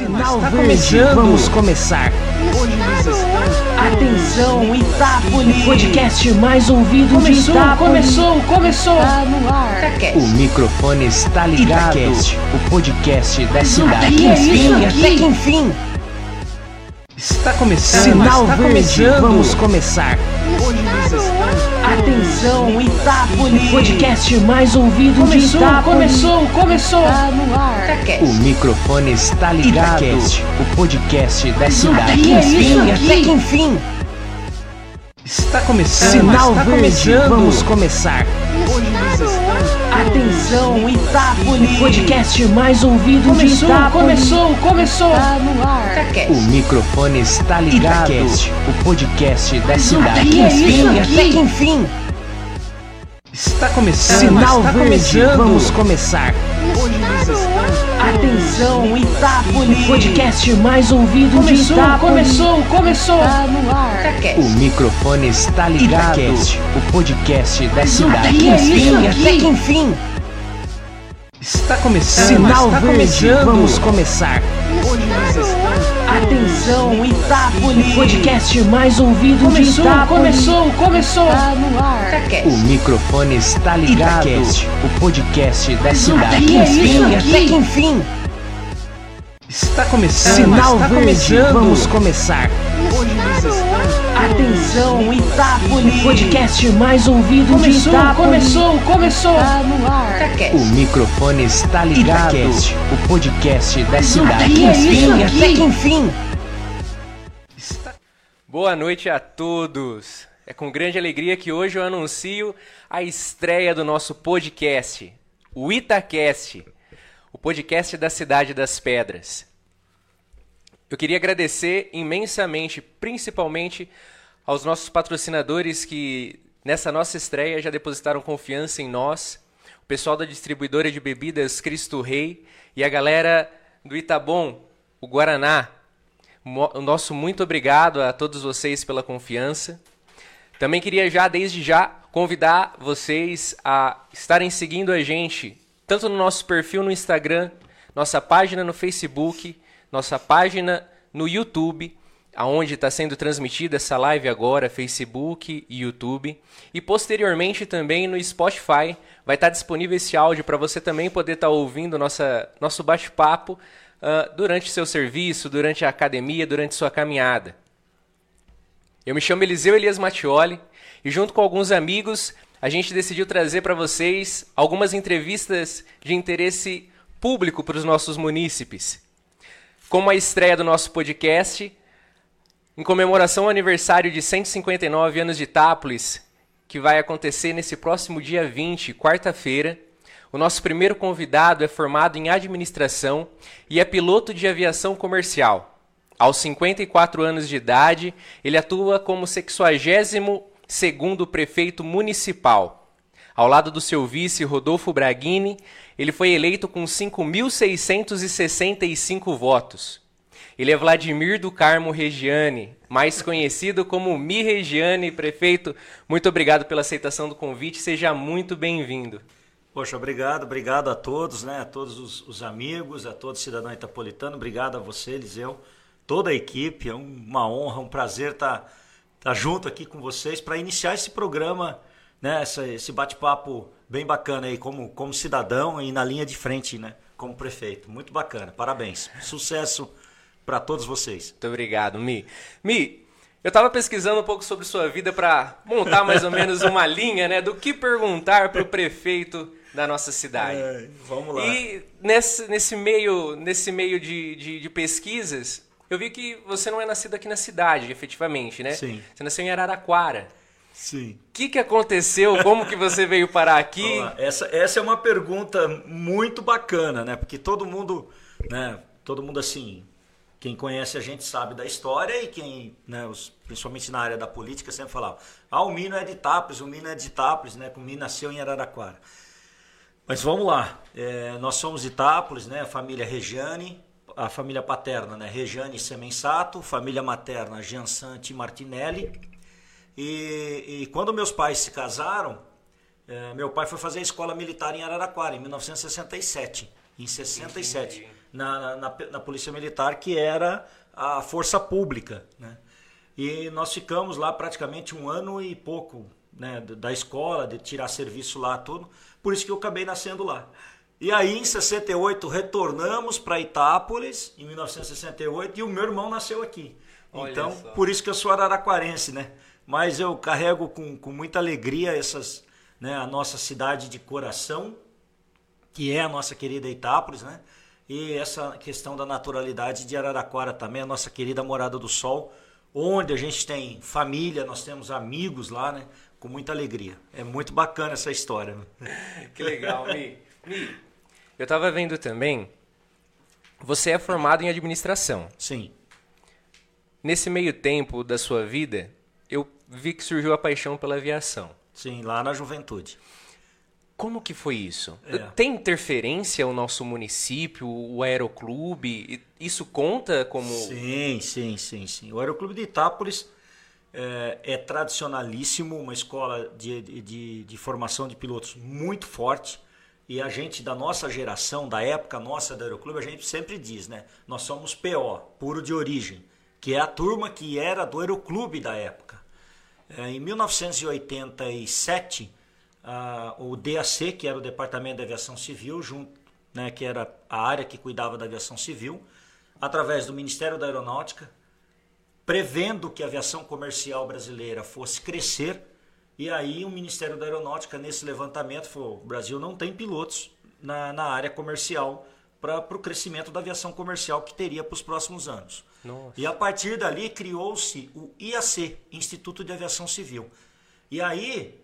Sinal Está verde, vamos começar. Hoje eles estão... Atenção, Itápolis! Podcast mais ouvido começou, de Itápolis. Começou, começou! Tá no ar. O microfone está ligado. Itacast, o podcast da cidade. Até que enfim, até que enfim. Está começando. Sinal está verde, começando. vamos começar. Hoje eles estão... Atenção, Itápolis! Podcast mais ouvido Começou, de Itápolis. começou, começou! Tá no ar. O microfone está ligado. Itacast, o podcast da Até cidade. que enfim, até que enfim. Está começando. Sinal está verde, começando. vamos começar. Hoje eles Atenção, Itápolis! Podcast mais ouvido de Começou, Itápolis. começou, começou! Tá no ar. O microfone está ligado. Itacast, o podcast da Até cidade. que enfim, até que enfim. Está começando. Sinal está verde, começando. vamos começar. Hoje eles estão... Atenção, Itápolis! Podcast mais ouvido de Começou, Itápolis. começou, começou! Tá no ar. O microfone está ligado. Itacast, o podcast da Até cidade. que enfim, até que enfim. Está começando. Sinal está verde, começando. vamos começar. Hoje. Atenção, Itápolis! Podcast mais ouvido de Começou, Itápolis. começou, começou! Tá no ar. O microfone está ligado. Itacast, o podcast da Até cidade. que enfim, até que enfim. Está começando. Sinal está verde, começando. vamos começar. Hoje. Atenção, Itápolis! Podcast mais ouvido de Começou, Itápolis. começou, começou! Tá no ar. O microfone está ligado. Itacast, o podcast da cidade. que enfim, até que enfim. Boa noite a todos. É com grande alegria que hoje eu anuncio a estreia do nosso podcast, o Itacast, o podcast da Cidade das Pedras. Eu queria agradecer imensamente, principalmente aos nossos patrocinadores que nessa nossa estreia já depositaram confiança em nós, o pessoal da distribuidora de bebidas Cristo Rei e a galera do Itabom, o Guaraná. O nosso muito obrigado a todos vocês pela confiança. Também queria já, desde já, convidar vocês a estarem seguindo a gente, tanto no nosso perfil no Instagram, nossa página no Facebook, nossa página no YouTube, aonde está sendo transmitida essa live agora, Facebook e YouTube, e posteriormente também no Spotify vai estar disponível esse áudio para você também poder estar ouvindo nossa, nosso bate-papo ah, durante seu serviço, durante a academia, durante sua caminhada. Eu me chamo Eliseu Elias Mattioli e junto com alguns amigos a gente decidiu trazer para vocês algumas entrevistas de interesse público para os nossos munícipes. Como a estreia do nosso podcast, em comemoração ao aniversário de 159 anos de Itápolis, que vai acontecer nesse próximo dia 20, quarta-feira, o nosso primeiro convidado é formado em administração e é piloto de aviação comercial. Aos 54 anos de idade, ele atua como 62º prefeito municipal. Ao lado do seu vice, Rodolfo Braghini, ele foi eleito com 5.665 votos. Ele é Vladimir do Carmo Regiane, mais conhecido como Mi Regiane, prefeito. Muito obrigado pela aceitação do convite, seja muito bem-vindo. Poxa, obrigado, obrigado a todos, né? A todos os, os amigos, a todo cidadão itapolitano, obrigado a você, Eliseu, toda a equipe. É uma honra, um prazer estar estar junto aqui com vocês para iniciar esse programa, né? Essa- esse bate-papo bem bacana aí, como, como cidadão e na linha de frente, né? Como prefeito. Muito bacana, parabéns. Sucesso para todos vocês. Muito obrigado, Mi. Mi, eu estava pesquisando um pouco sobre sua vida para montar mais ou menos uma linha, né, do que perguntar para o prefeito da nossa cidade. É, vamos lá. E nesse, nesse meio, nesse meio de, de, de pesquisas, eu vi que você não é nascido aqui na cidade, efetivamente, né? Sim. Você nasceu em Araraquara. Sim. O que, que aconteceu? Como que você veio parar aqui? Vamos lá. Essa, essa é uma pergunta muito bacana, né? Porque todo mundo, né? Todo mundo assim, quem conhece a gente sabe da história e quem, né, os, principalmente na área da política, sempre falava: ah, o Mino é de Itápolis, o Mino é de Itápolis, né? O Mino nasceu em Araraquara. Mas vamos lá. É, nós somos Itápolis, né? Família Regiane, a família paterna, né? Regiane Semensato, família materna Giansante Martinelli. E, e quando meus pais se casaram, eh, meu pai foi fazer a escola militar em Araraquara, em 1967. Em 67. Na, na, na Polícia Militar, que era a força pública. Né? E nós ficamos lá praticamente um ano e pouco né, da escola, de tirar serviço lá, tudo. Por isso que eu acabei nascendo lá. E aí, em 68, retornamos para Itápolis, em 1968, e o meu irmão nasceu aqui. Olha então, só. por isso que eu sou araraquarense, né? Mas eu carrego com, com muita alegria essas, né, a nossa cidade de coração, que é a nossa querida Itápolis, né? E essa questão da naturalidade de Araraquara também, a nossa querida Morada do Sol, onde a gente tem família, nós temos amigos lá, né? Com muita alegria. É muito bacana essa história. Né? Que legal, Mi. Mi, eu estava vendo também, você é formado em administração. Sim. Nesse meio tempo da sua vida, eu vi que surgiu a paixão pela aviação. Sim, lá na juventude. Como que foi isso? É. Tem interferência o nosso município, o aeroclube? Isso conta como... Sim, sim, sim, sim. O aeroclube de Itápolis é, é tradicionalíssimo, uma escola de, de, de formação de pilotos muito forte e a gente da nossa geração, da época nossa do Aeroclube, a gente sempre diz, né? Nós somos PO, puro de origem, que é a turma que era do Aeroclube da época. É, em 1987, o DAC, que era o Departamento de Aviação Civil, junto, né, que era a área que cuidava da aviação civil, através do Ministério da Aeronáutica, prevendo que a aviação comercial brasileira fosse crescer, e aí o Ministério da Aeronáutica, nesse levantamento, falou: o Brasil não tem pilotos na, na área comercial para o crescimento da aviação comercial que teria para os próximos anos. Nossa. E a partir dali criou-se o IAC, Instituto de Aviação Civil. E aí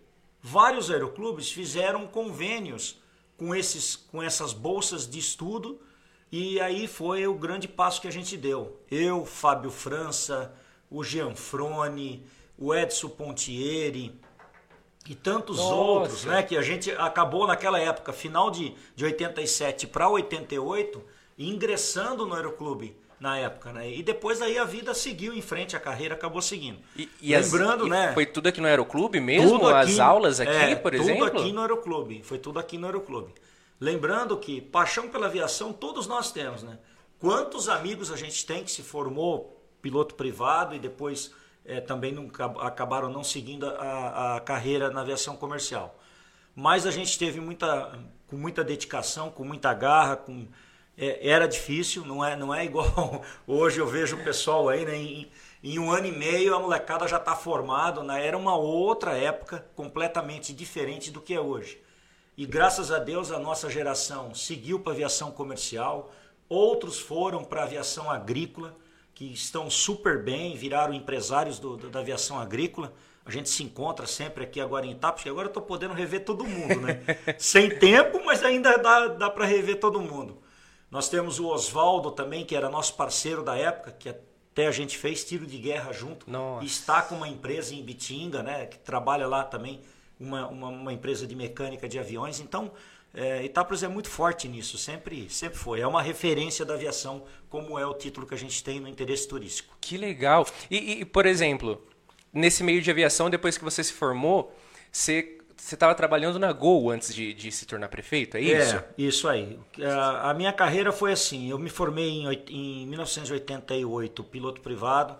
vários aeroclubes fizeram convênios com, esses, com essas bolsas de estudo e aí foi o grande passo que a gente deu. Eu, Fábio França, o Gianfrone, o Edson Pontieri, e tantos Nossa. outros, né? Que a gente acabou naquela época, final de, de 87 para 88, ingressando no Aeroclube na época, né? E depois aí a vida seguiu em frente, a carreira acabou seguindo. E, e Lembrando, as, né? Foi tudo aqui no Aeroclube mesmo? Aqui, as aulas aqui, é, por exemplo? Tudo aqui no Aeroclube. Foi tudo aqui no Aeroclube. Lembrando que paixão pela aviação todos nós temos, né? Quantos amigos a gente tem que se formou piloto privado e depois é, também não, acabaram não seguindo a, a, carreira na aviação comercial. Mas a gente teve muita, com muita dedicação, com muita garra, com, é, era difícil, não é, não é igual hoje eu vejo o pessoal aí, né, em, em um ano e meio a molecada já está formado, né, era uma outra época completamente diferente do que é hoje. E graças a Deus a nossa geração seguiu para a aviação comercial, outros foram para a aviação agrícola, que estão super bem, viraram empresários do, do, da aviação agrícola. A gente se encontra sempre aqui agora em Itapos, porque agora eu estou podendo rever todo mundo, né? Sem tempo, mas ainda dá, dá para rever todo mundo. Nós temos o Oswaldo também, que era nosso parceiro da época, que até a gente fez tiro de guerra junto. Nossa. Está com uma empresa em Bitinga, né? Que trabalha lá também, uma, uma, uma empresa de mecânica de aviões. Então, é, Itápolis é muito forte nisso, sempre, sempre foi. É uma referência da aviação, como é o título que a gente tem no interesse turístico. Que legal. E, e por exemplo, nesse meio de aviação, depois que você se formou, você você estava trabalhando na Gol antes de, de, se tornar prefeito, é isso? É, isso aí. A, a minha carreira foi assim, eu me formei em, em 1988 piloto privado,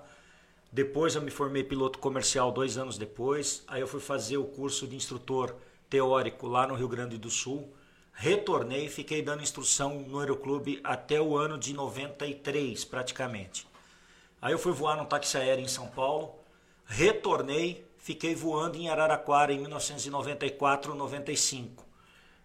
depois eu me formei piloto comercial dois anos depois, aí eu fui fazer o curso de instrutor teórico lá no Rio Grande do Sul, retornei e fiquei dando instrução no Aeroclube até o ano de 93, praticamente. Aí eu fui voar num táxi aéreo em São Paulo, retornei, fiquei voando em Araraquara em 1994, 95,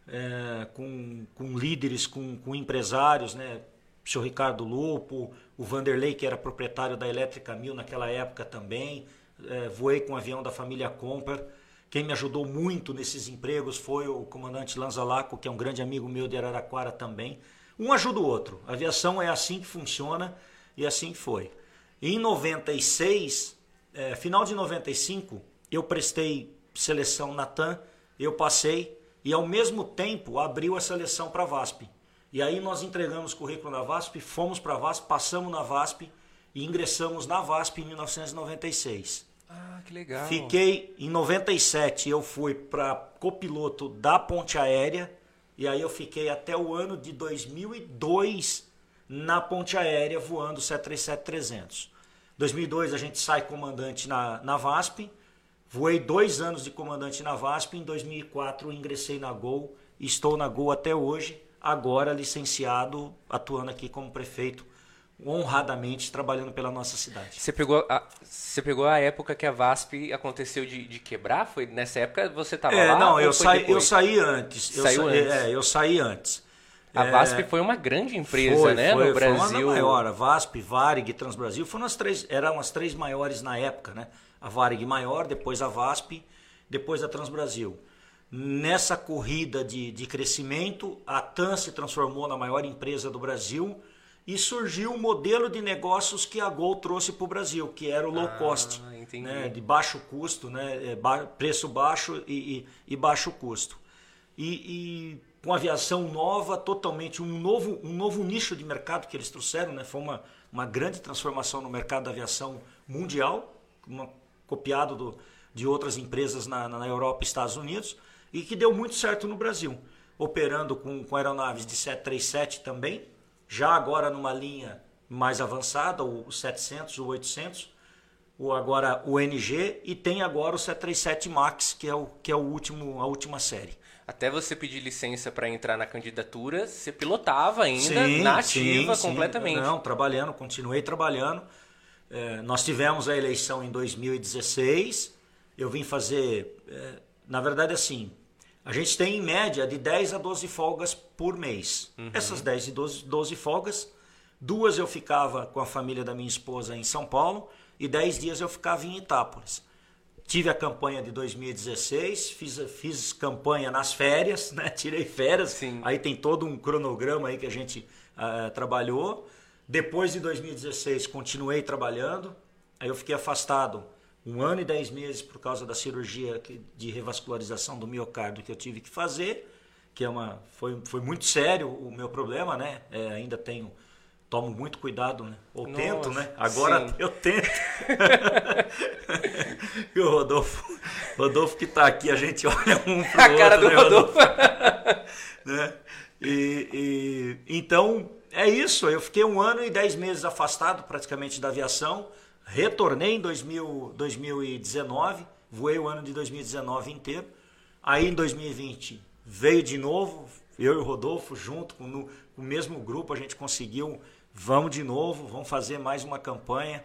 é, com, com líderes, com, com empresários, né? O senhor Ricardo Lupo, o Vanderlei, que era proprietário da Elétrica Mil naquela época também, é, voei com o avião da família Comper, quem me ajudou muito nesses empregos foi o comandante Lanzalaco, que é um grande amigo meu de Araraquara também. Um ajuda o outro. A aviação é assim que funciona e assim foi. Em 96, é, final de 95, eu prestei seleção na TAM, eu passei e ao mesmo tempo abriu a seleção para a VASP. E aí nós entregamos o currículo na VASP, fomos para a VASP, passamos na VASP e ingressamos na VASP em 1996. Ah, que legal. Fiquei em 97, eu fui para copiloto da Ponte Aérea e aí eu fiquei até o ano de 2002 na ponte aérea voando o 737-300. 2002 a gente sai comandante na, na VASP, voei dois anos de comandante na VASP, em 2004 ingressei na Gol, estou na Gol até hoje, agora licenciado, atuando aqui como prefeito honradamente trabalhando pela nossa cidade. Você pegou a, você pegou a época que a VASP aconteceu de, de quebrar? Foi nessa época você estava é, lá? Não, eu saí, eu saí antes. Saiu eu, antes. É, eu saí antes. A é, VASP foi uma grande empresa, foi, né, foi, no Brasil. Foi uma maior, a VASP, Varig, Transbrasil, foram as três, eram as três maiores na época, né? A Varig maior, depois a VASP, depois a Transbrasil. Nessa corrida de, de crescimento, a TAN se transformou na maior empresa do Brasil e surgiu o um modelo de negócios que a Gol trouxe para o Brasil, que era o low Ah, cost, né, de baixo custo, né, é, preço baixo e, e- e baixo custo. E, e com aviação nova, totalmente um novo, um novo nicho de mercado que eles trouxeram, né, foi uma, uma grande transformação no mercado da aviação mundial, uma- copiado do, de outras empresas na, na Europa e Estados Unidos, e que deu muito certo no Brasil, operando com, com aeronaves de 737 também, já agora numa linha mais avançada, o 700, o 800, o agora o NG e tem agora o 737 Max, que é o que é o último a última série. Até você pedir licença para entrar na candidatura, você pilotava ainda na ativa sim, sim. completamente. Não, trabalhando, continuei trabalhando. É, nós tivemos a eleição em 2016. Eu vim fazer, é, na verdade, assim, a gente tem em média de 10 a 12 folgas por mês. Essas 10 e 12, 12 folgas, duas eu ficava com a família da minha esposa em São Paulo e 10 dias eu ficava em Itápolis. Tive a campanha de 2016, fiz, fiz campanha nas férias, né? tirei férias. Sim. Aí tem todo um cronograma aí que a gente ah, trabalhou. Depois de 2016, continuei trabalhando. Aí eu fiquei afastado um ano e dez meses por causa da cirurgia de revascularização do miocárdio que eu tive que fazer, que é uma foi, foi muito sério o meu problema, né? É, ainda tenho tomo muito cuidado, né? Ou Nossa, tento, né? Agora sim. eu tento. e o Rodolfo, Rodolfo que está aqui, a gente olha um pro A cara outro, do né, Rodolfo. né? E, e- então é isso. Eu fiquei um ano e dez meses afastado praticamente da aviação. Retornei em 2000, 2019, voei o ano de 2019 inteiro. Aí em 2020 veio de novo, eu e o Rodolfo junto com no- com o mesmo grupo a gente conseguiu. Vamos de novo, vamos fazer mais uma campanha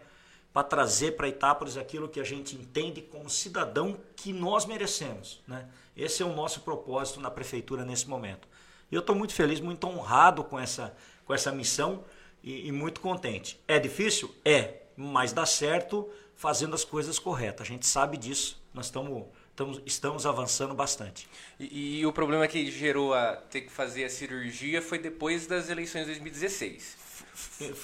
para trazer para Itápolis aquilo que a gente entende como cidadão que nós merecemos. Né? Esse é o nosso propósito na prefeitura nesse momento. E eu estou muito feliz, muito honrado com essa, com essa missão e, e muito contente. É difícil? É, mas dá certo fazendo as coisas corretas. A gente sabe disso, nós estamos, estamos, estamos avançando bastante. E, e o problema que gerou a ter que fazer a cirurgia foi depois das eleições de 2016.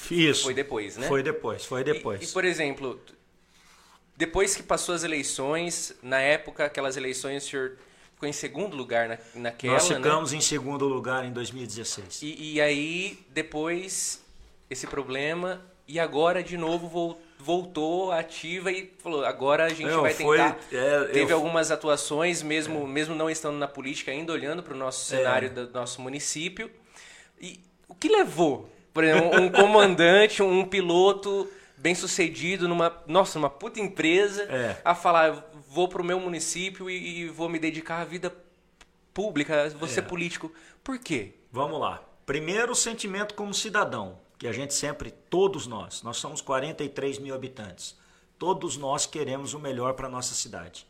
Isso. Foi depois, né? Foi depois, foi depois. E, e, por exemplo, depois que passou as eleições, na época, aquelas eleições, o senhor ficou em segundo lugar na, naquela, Nós né? ficamos em segundo lugar em 2016. E, e aí, depois, esse problema, e agora de novo vol- voltou ativa e falou, agora a gente Não, vai foi- tentar. é, Teve eu- algumas atuações, mesmo, mesmo não estando na política, ainda olhando para o nosso É. cenário do nosso município. E o que levou, por exemplo, um comandante, um piloto bem sucedido numa, nossa, numa puta empresa, É. a falar, vou pro meu município e, e vou me dedicar à vida pública, vou É. ser político. Por quê? Vamos lá. Primeiro, o sentimento como cidadão, que a gente sempre, todos nós, nós somos 43 mil habitantes, todos nós queremos o melhor para a nossa cidade.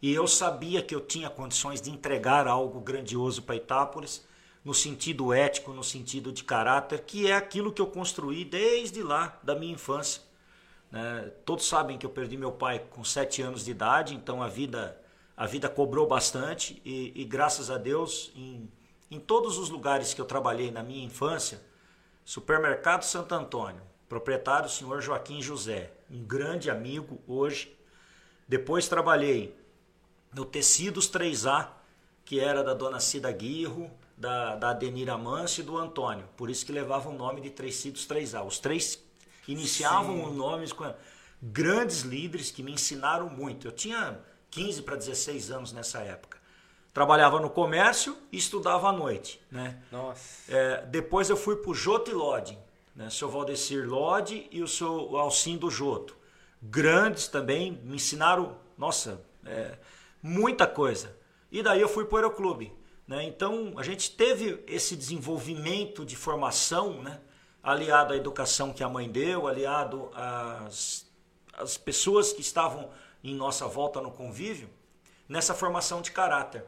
E eu sabia que eu tinha condições de entregar algo grandioso para Itápolis, no sentido ético, no sentido de caráter, que é aquilo que eu construí desde lá, da minha infância. Né? Todos sabem que eu perdi meu pai com sete anos de idade, então a vida a vida cobrou bastante e, e graças a Deus em, em todos os lugares que eu trabalhei na minha infância, Supermercado Santo Antônio, proprietário senhor Joaquim José, um grande amigo hoje. Depois trabalhei no Tecidos 3A, que era da dona Cida Guirro, da, da Adenira Manso e do Antônio. Por isso que levava o nome de Tecidos 3A. Os três iniciavam os nomes com grandes líderes que me ensinaram muito. Eu tinha 15 para 16 anos nessa época. Trabalhava no comércio e estudava à noite. Né? Nossa. É, depois eu fui para o Jote Lodging, né? o seu Valdecir Lodi e o seu Alcindo Joto. Grandes também, me ensinaram, nossa, é, muita coisa. E daí eu fui para o Aeroclube. Né? Então a gente teve esse desenvolvimento de formação, né? Aliado à educação que a mãe deu, aliado às, às pessoas que estavam em nossa volta no convívio, nessa formação de caráter,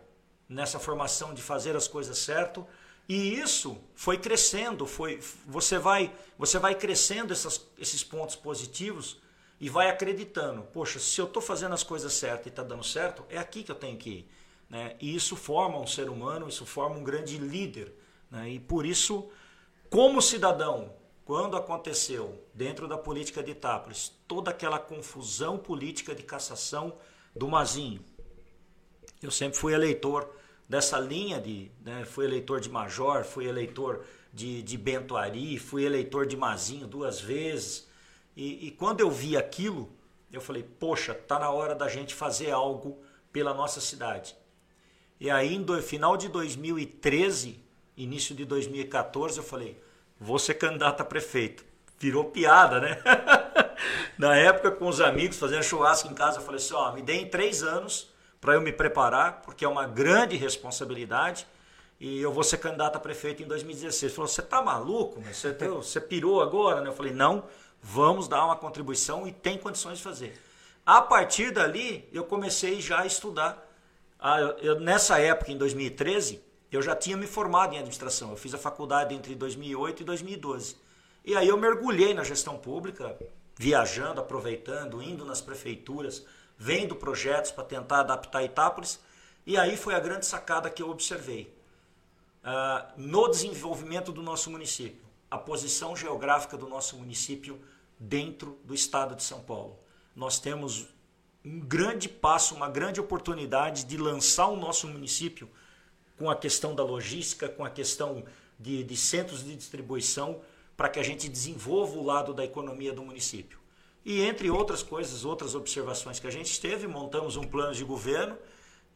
nessa formação de fazer as coisas certo. E isso foi crescendo, foi você vai você vai crescendo essas, esses pontos positivos e vai acreditando, poxa, se eu estou fazendo as coisas certas e está dando certo, é aqui que eu tenho que ir. Né? E isso forma um ser humano, isso forma um grande líder. Né? E por isso, como cidadão, quando aconteceu dentro da política de Itápolis toda aquela confusão política de cassação do Mazinho, eu sempre fui eleitor dessa linha de. Né, fui eleitor de Major, fui eleitor de, de Bento Ari, fui eleitor de Mazinho duas vezes. E, e quando eu vi aquilo, eu falei: poxa, tá na hora da gente fazer algo pela nossa cidade. E aí, no final de 2013, início de 2014, eu falei: vou ser candidato a prefeito. Virou piada, né? Na época, com os amigos, fazendo churrasco em casa, eu falei assim: ó, me deem três anos para eu me preparar, porque é uma grande responsabilidade. E eu vou ser candidato a prefeito em 2016. Ele falou: Você tá maluco? Você, você pirou agora? Né? Eu falei: Não, vamos dar uma contribuição e tem condições de fazer. A partir dali, eu comecei já a estudar. Eu, nessa época, em 2013, eu já tinha me formado em administração. Eu fiz a faculdade entre 2008 e 2012. E aí eu mergulhei na gestão pública, viajando, aproveitando, indo nas prefeituras, vendo projetos para tentar adaptar Itápolis. E aí foi a grande sacada que eu observei. Uh, no desenvolvimento do nosso município, a posição geográfica do nosso município dentro do estado de São Paulo. Nós temos um grande passo, uma grande oportunidade de lançar o nosso município com a questão da logística, com a questão de, de centros de distribuição, para que a gente desenvolva o lado da economia do município. E entre outras coisas, outras observações que a gente teve, montamos um plano de governo.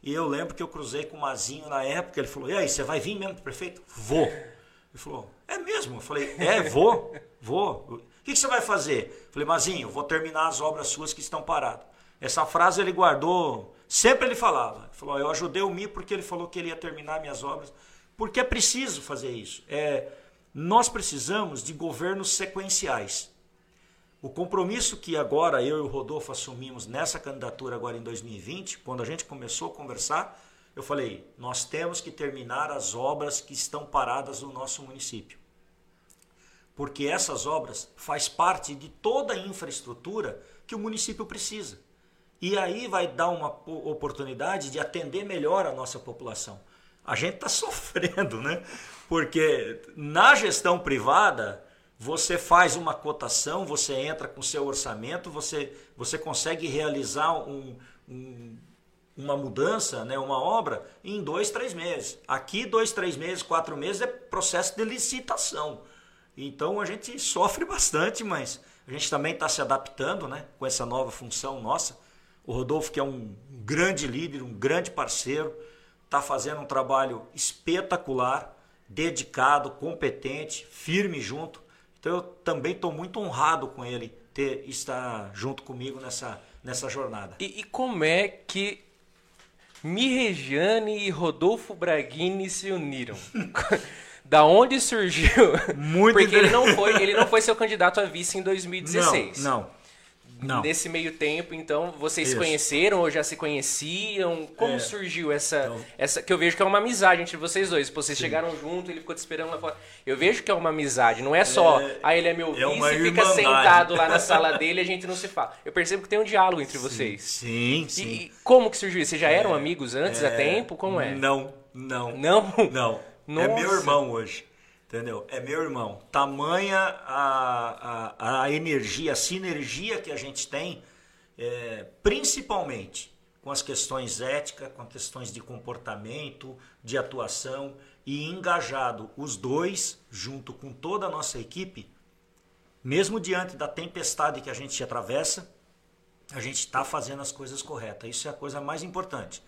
E eu lembro que eu cruzei com o Mazinho na época. Ele falou: E aí, você vai vir mesmo, prefeito? Vou. Ele falou: É mesmo? Eu falei: É, vou, vou. O que, você vai fazer? Eu falei: Mazinho, vou terminar as obras suas que estão paradas. Essa frase ele guardou, sempre ele falava. Falou: Eu ajudei o Mi porque ele falou que ele ia terminar minhas obras. Porque é preciso fazer isso. É, nós precisamos de governos sequenciais. O compromisso que agora eu e o Rodolfo assumimos nessa candidatura agora em 2020, quando a gente começou a conversar, eu falei, nós temos que terminar as obras que estão paradas no nosso município. Porque essas obras faz parte de toda a infraestrutura que o município precisa. E aí vai dar uma oportunidade de atender melhor a nossa população. A gente está sofrendo, né? Porque na gestão privada, você faz uma cotação, você entra com seu orçamento, você, você consegue realizar um, um, uma mudança, né, uma obra, em dois, três meses. Aqui, dois, três meses, quatro meses é processo de licitação. Então a gente sofre bastante, mas a gente também está se adaptando né, com essa nova função nossa. O Rodolfo, que é um grande líder, um grande parceiro, está fazendo um trabalho espetacular, dedicado, competente, firme junto então eu também estou muito honrado com ele ter estar junto comigo nessa, nessa jornada. E, e como é que Mirregiane e Rodolfo Braghini se uniram? da onde surgiu? Muito Porque ele não foi, ele não foi seu candidato a vice em 2016. Não, não. Não. Nesse meio tempo, então, vocês se conheceram ou já se conheciam? Como é. surgiu essa, então... essa. Que eu vejo que é uma amizade entre vocês dois. Vocês Sim. chegaram junto, ele ficou te esperando lá fora. Eu vejo que é uma amizade, não é só, é... ah, ele é meu é vice e fica sentado lá na sala dele e a gente não se fala. Eu percebo que tem um diálogo entre vocês. Sim, sim. E, como que surgiu isso? Vocês já eram é, amigos antes, há é. tempo? Como é? Não, não. Não? Não. Nossa. É meu irmão hoje. Entendeu? É meu irmão. Tamanha a, a, a energia, a sinergia que a gente tem, é, principalmente com as questões éticas, com as questões de comportamento, de atuação e engajado os dois junto com toda a nossa equipe, mesmo diante da tempestade que a gente atravessa, a gente está fazendo as coisas corretas. Isso é a coisa mais importante.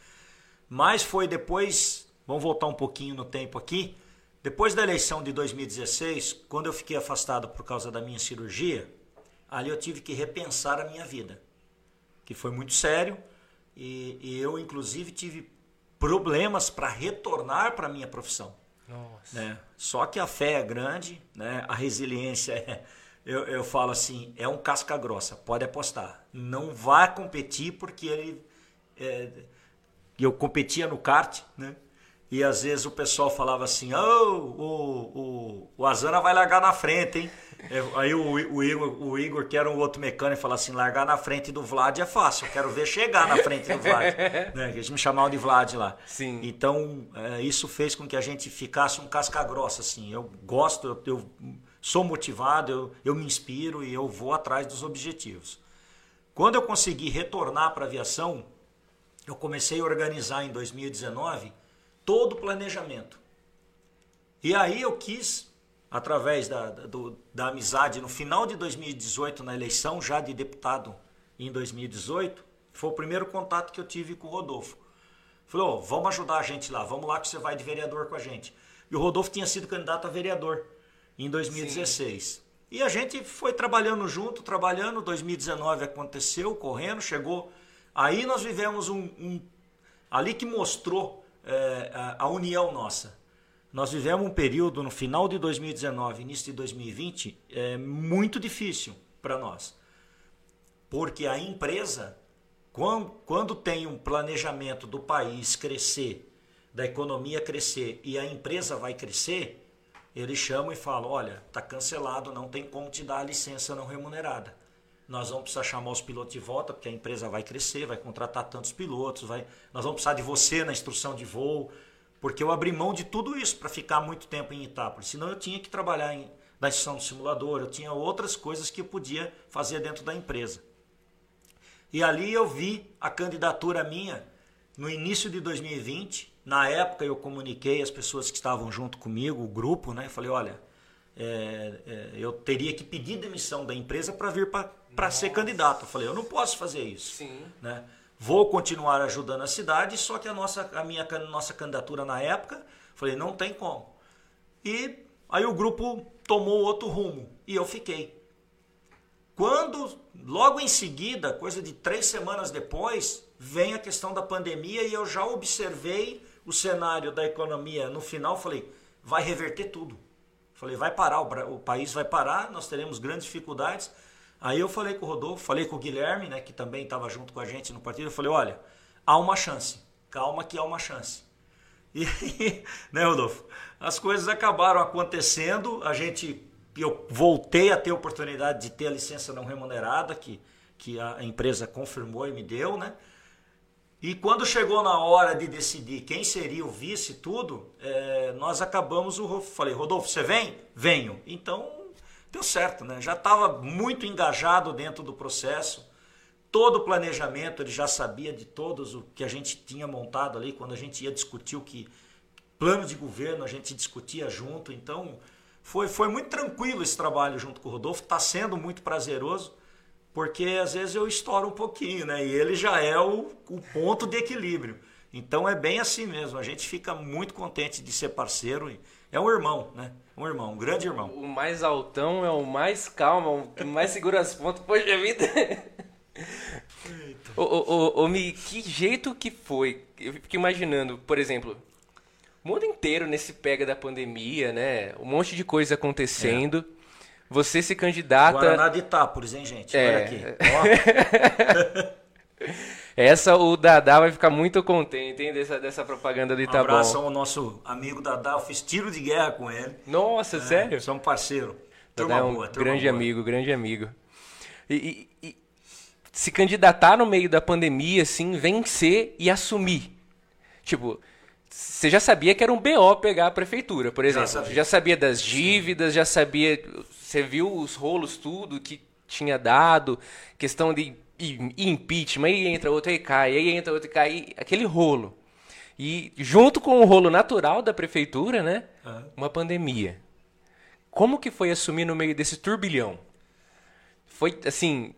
Mas foi depois, vamos voltar um pouquinho no tempo aqui, Depois da eleição de 2016, quando eu fiquei afastado por causa da minha cirurgia, ali eu tive que repensar a minha vida, que foi muito sério e, e eu inclusive tive problemas para retornar para a minha profissão. Nossa. Né? Só que a fé é grande, né? a resiliência é, eu, eu falo assim, é um casca grossa, pode apostar. Não vá competir porque ele. É, eu competia no kart, né? E às vezes o pessoal falava assim, oh, o, o, o Azana vai largar na frente, hein? É, aí o, o, Igor, o Igor, que era um outro mecânico, falava assim, largar na frente do Vlad é fácil, eu quero ver chegar na frente do Vlad. né? Eles me chamavam de Vlad lá. Sim. Então, é, isso fez com que a gente ficasse um casca grossa, assim. Eu gosto, eu, eu sou motivado, eu, eu me inspiro e eu vou atrás dos objetivos. Quando eu consegui retornar para a aviação, eu comecei a organizar em 2019 todo o planejamento. E aí eu quis, através da, da, do, da amizade, no final de 2018, na eleição já de deputado em 2018, foi o primeiro contato que eu tive com o Rodolfo. Falou, oh, vamos ajudar a gente lá, vamos lá que você vai de vereador com a gente. E o Rodolfo tinha sido candidato a vereador em 2016. Sim. E a gente foi trabalhando junto, trabalhando. 2019 aconteceu, correndo, chegou. Aí nós vivemos um. um ali que mostrou é, a, a, união nossa. Nós vivemos um período no final de 2019, início de 2020, é, muito difícil para nós. Porque a empresa, quando, quando tem um planejamento do país crescer, da economia crescer e a empresa vai crescer, eles chamam e falam: olha, está cancelado, não tem como te dar a licença não remunerada. Nós vamos precisar chamar os pilotos de volta, porque a empresa vai crescer, vai contratar tantos pilotos, vai, nós vamos precisar de você na instrução de voo, porque eu abri mão de tudo isso para ficar muito tempo em Itápolis. Senão eu tinha que trabalhar em, na instrução do simulador, eu tinha outras coisas que eu podia fazer dentro da empresa. E ali eu vi a candidatura minha no início de 2020, na época eu comuniquei as pessoas que estavam junto comigo, o grupo, né? Falei, olha, é, é, eu teria que pedir demissão da empresa para vir para ser candidato. Eu falei, eu não posso fazer isso. Sim. Né? Vou continuar ajudando a cidade, só que a nossa, a minha nossa candidatura na época, falei, não tem como. E aí o grupo tomou outro rumo e eu fiquei. Quando, logo em seguida, coisa de três semanas depois, vem a questão da pandemia e eu já observei o cenário da economia no final, falei, vai reverter tudo. Falei, vai parar, o, o país vai parar, nós teremos grandes dificuldades. Aí eu falei com o Rodolfo, falei com o Guilherme, né, que também estava junto com a gente no partido, eu falei, olha, há uma chance, calma que há uma chance. E, né, Rodolfo, as coisas acabaram acontecendo, a gente, eu voltei a ter a oportunidade de ter a licença não remunerada, que, que a empresa confirmou e me deu, né, e quando chegou na hora de decidir quem seria o vice tudo, é, nós acabamos o. Falei, Rodolfo, você vem? Venho. Então, deu certo, né? Já estava muito engajado dentro do processo. Todo o planejamento, ele já sabia de todos o que a gente tinha montado ali, quando a gente ia discutir o que. Plano de governo, a gente discutia junto. Então, foi, foi muito tranquilo esse trabalho junto com o Rodolfo, está sendo muito prazeroso porque às vezes eu estouro um pouquinho, né? E ele já é o, o ponto de equilíbrio. Então é bem assim mesmo. A gente fica muito contente de ser parceiro. É um irmão, né? Um irmão, um grande irmão. O mais altão é o mais calmo, o que mais segura as pontas. Poxa vida! ô, ô, ô, Mi, que jeito que foi? Eu fico imaginando, por exemplo, o mundo inteiro nesse pega da pandemia, né? Um monte de coisa acontecendo. É você se candidata. Guaraná de Itápolis, hein, gente? É. Olha aqui. Essa o Dadá vai ficar muito contente, hein, dessa, dessa propaganda do Itabão. Um abraço ao nosso amigo Dadá, eu fiz tiro de guerra com ele. Nossa, é, sério? Somos parceiro. Turma Dadá é um boa, grande boa. amigo, grande amigo. E, e, e, se candidatar no meio da pandemia, assim, vencer e assumir. Tipo, você já sabia que era um BO pegar a prefeitura, por exemplo. Já sabia, já sabia das dívidas, já sabia. Você viu os rolos, tudo que tinha dado, questão de impeachment, aí entra outro e cai, aí entra outro e cai, aquele rolo. E junto com o rolo natural da prefeitura, né? Uhum. Uma pandemia. Como que foi assumir no meio desse turbilhão? Foi assim,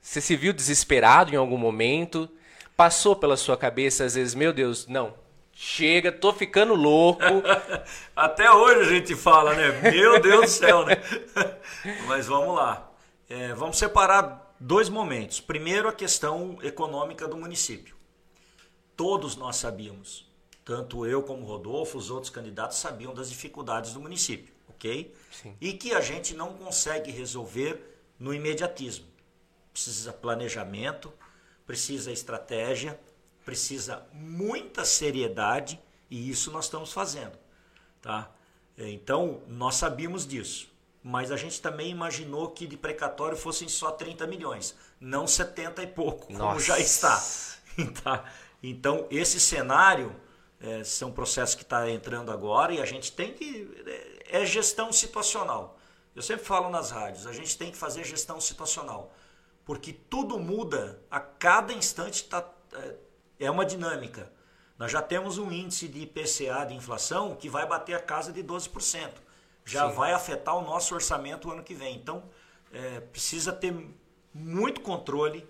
você se viu desesperado em algum momento? Passou pela sua cabeça às vezes, meu Deus, não, Chega, tô ficando louco. Até hoje a gente fala, né? Meu Deus do céu, né? Mas vamos lá. É, vamos separar dois momentos. Primeiro, a questão econômica do município. Todos nós sabíamos, tanto eu como Rodolfo, os outros candidatos sabiam das dificuldades do município, ok? Sim. E que a gente não consegue resolver no imediatismo. Precisa planejamento, precisa estratégia, precisa muita seriedade e isso nós estamos fazendo, tá? Então, nós sabíamos disso, mas a gente também imaginou que de precatório fossem só 30 milhões, não 70 e pouco, como Nossa. já está. Tá? Então, esse cenário é, são processos que está entrando agora e a gente tem que. É, é gestão situacional. Eu sempre falo nas rádios, a gente tem que fazer gestão situacional. Porque tudo muda a cada instante, tá, é, é uma dinâmica. Nós já temos um índice de IPCA de inflação que vai bater a casa de 12%. Já Sim. vai afetar o nosso orçamento o ano que vem. Então, é, precisa ter muito controle,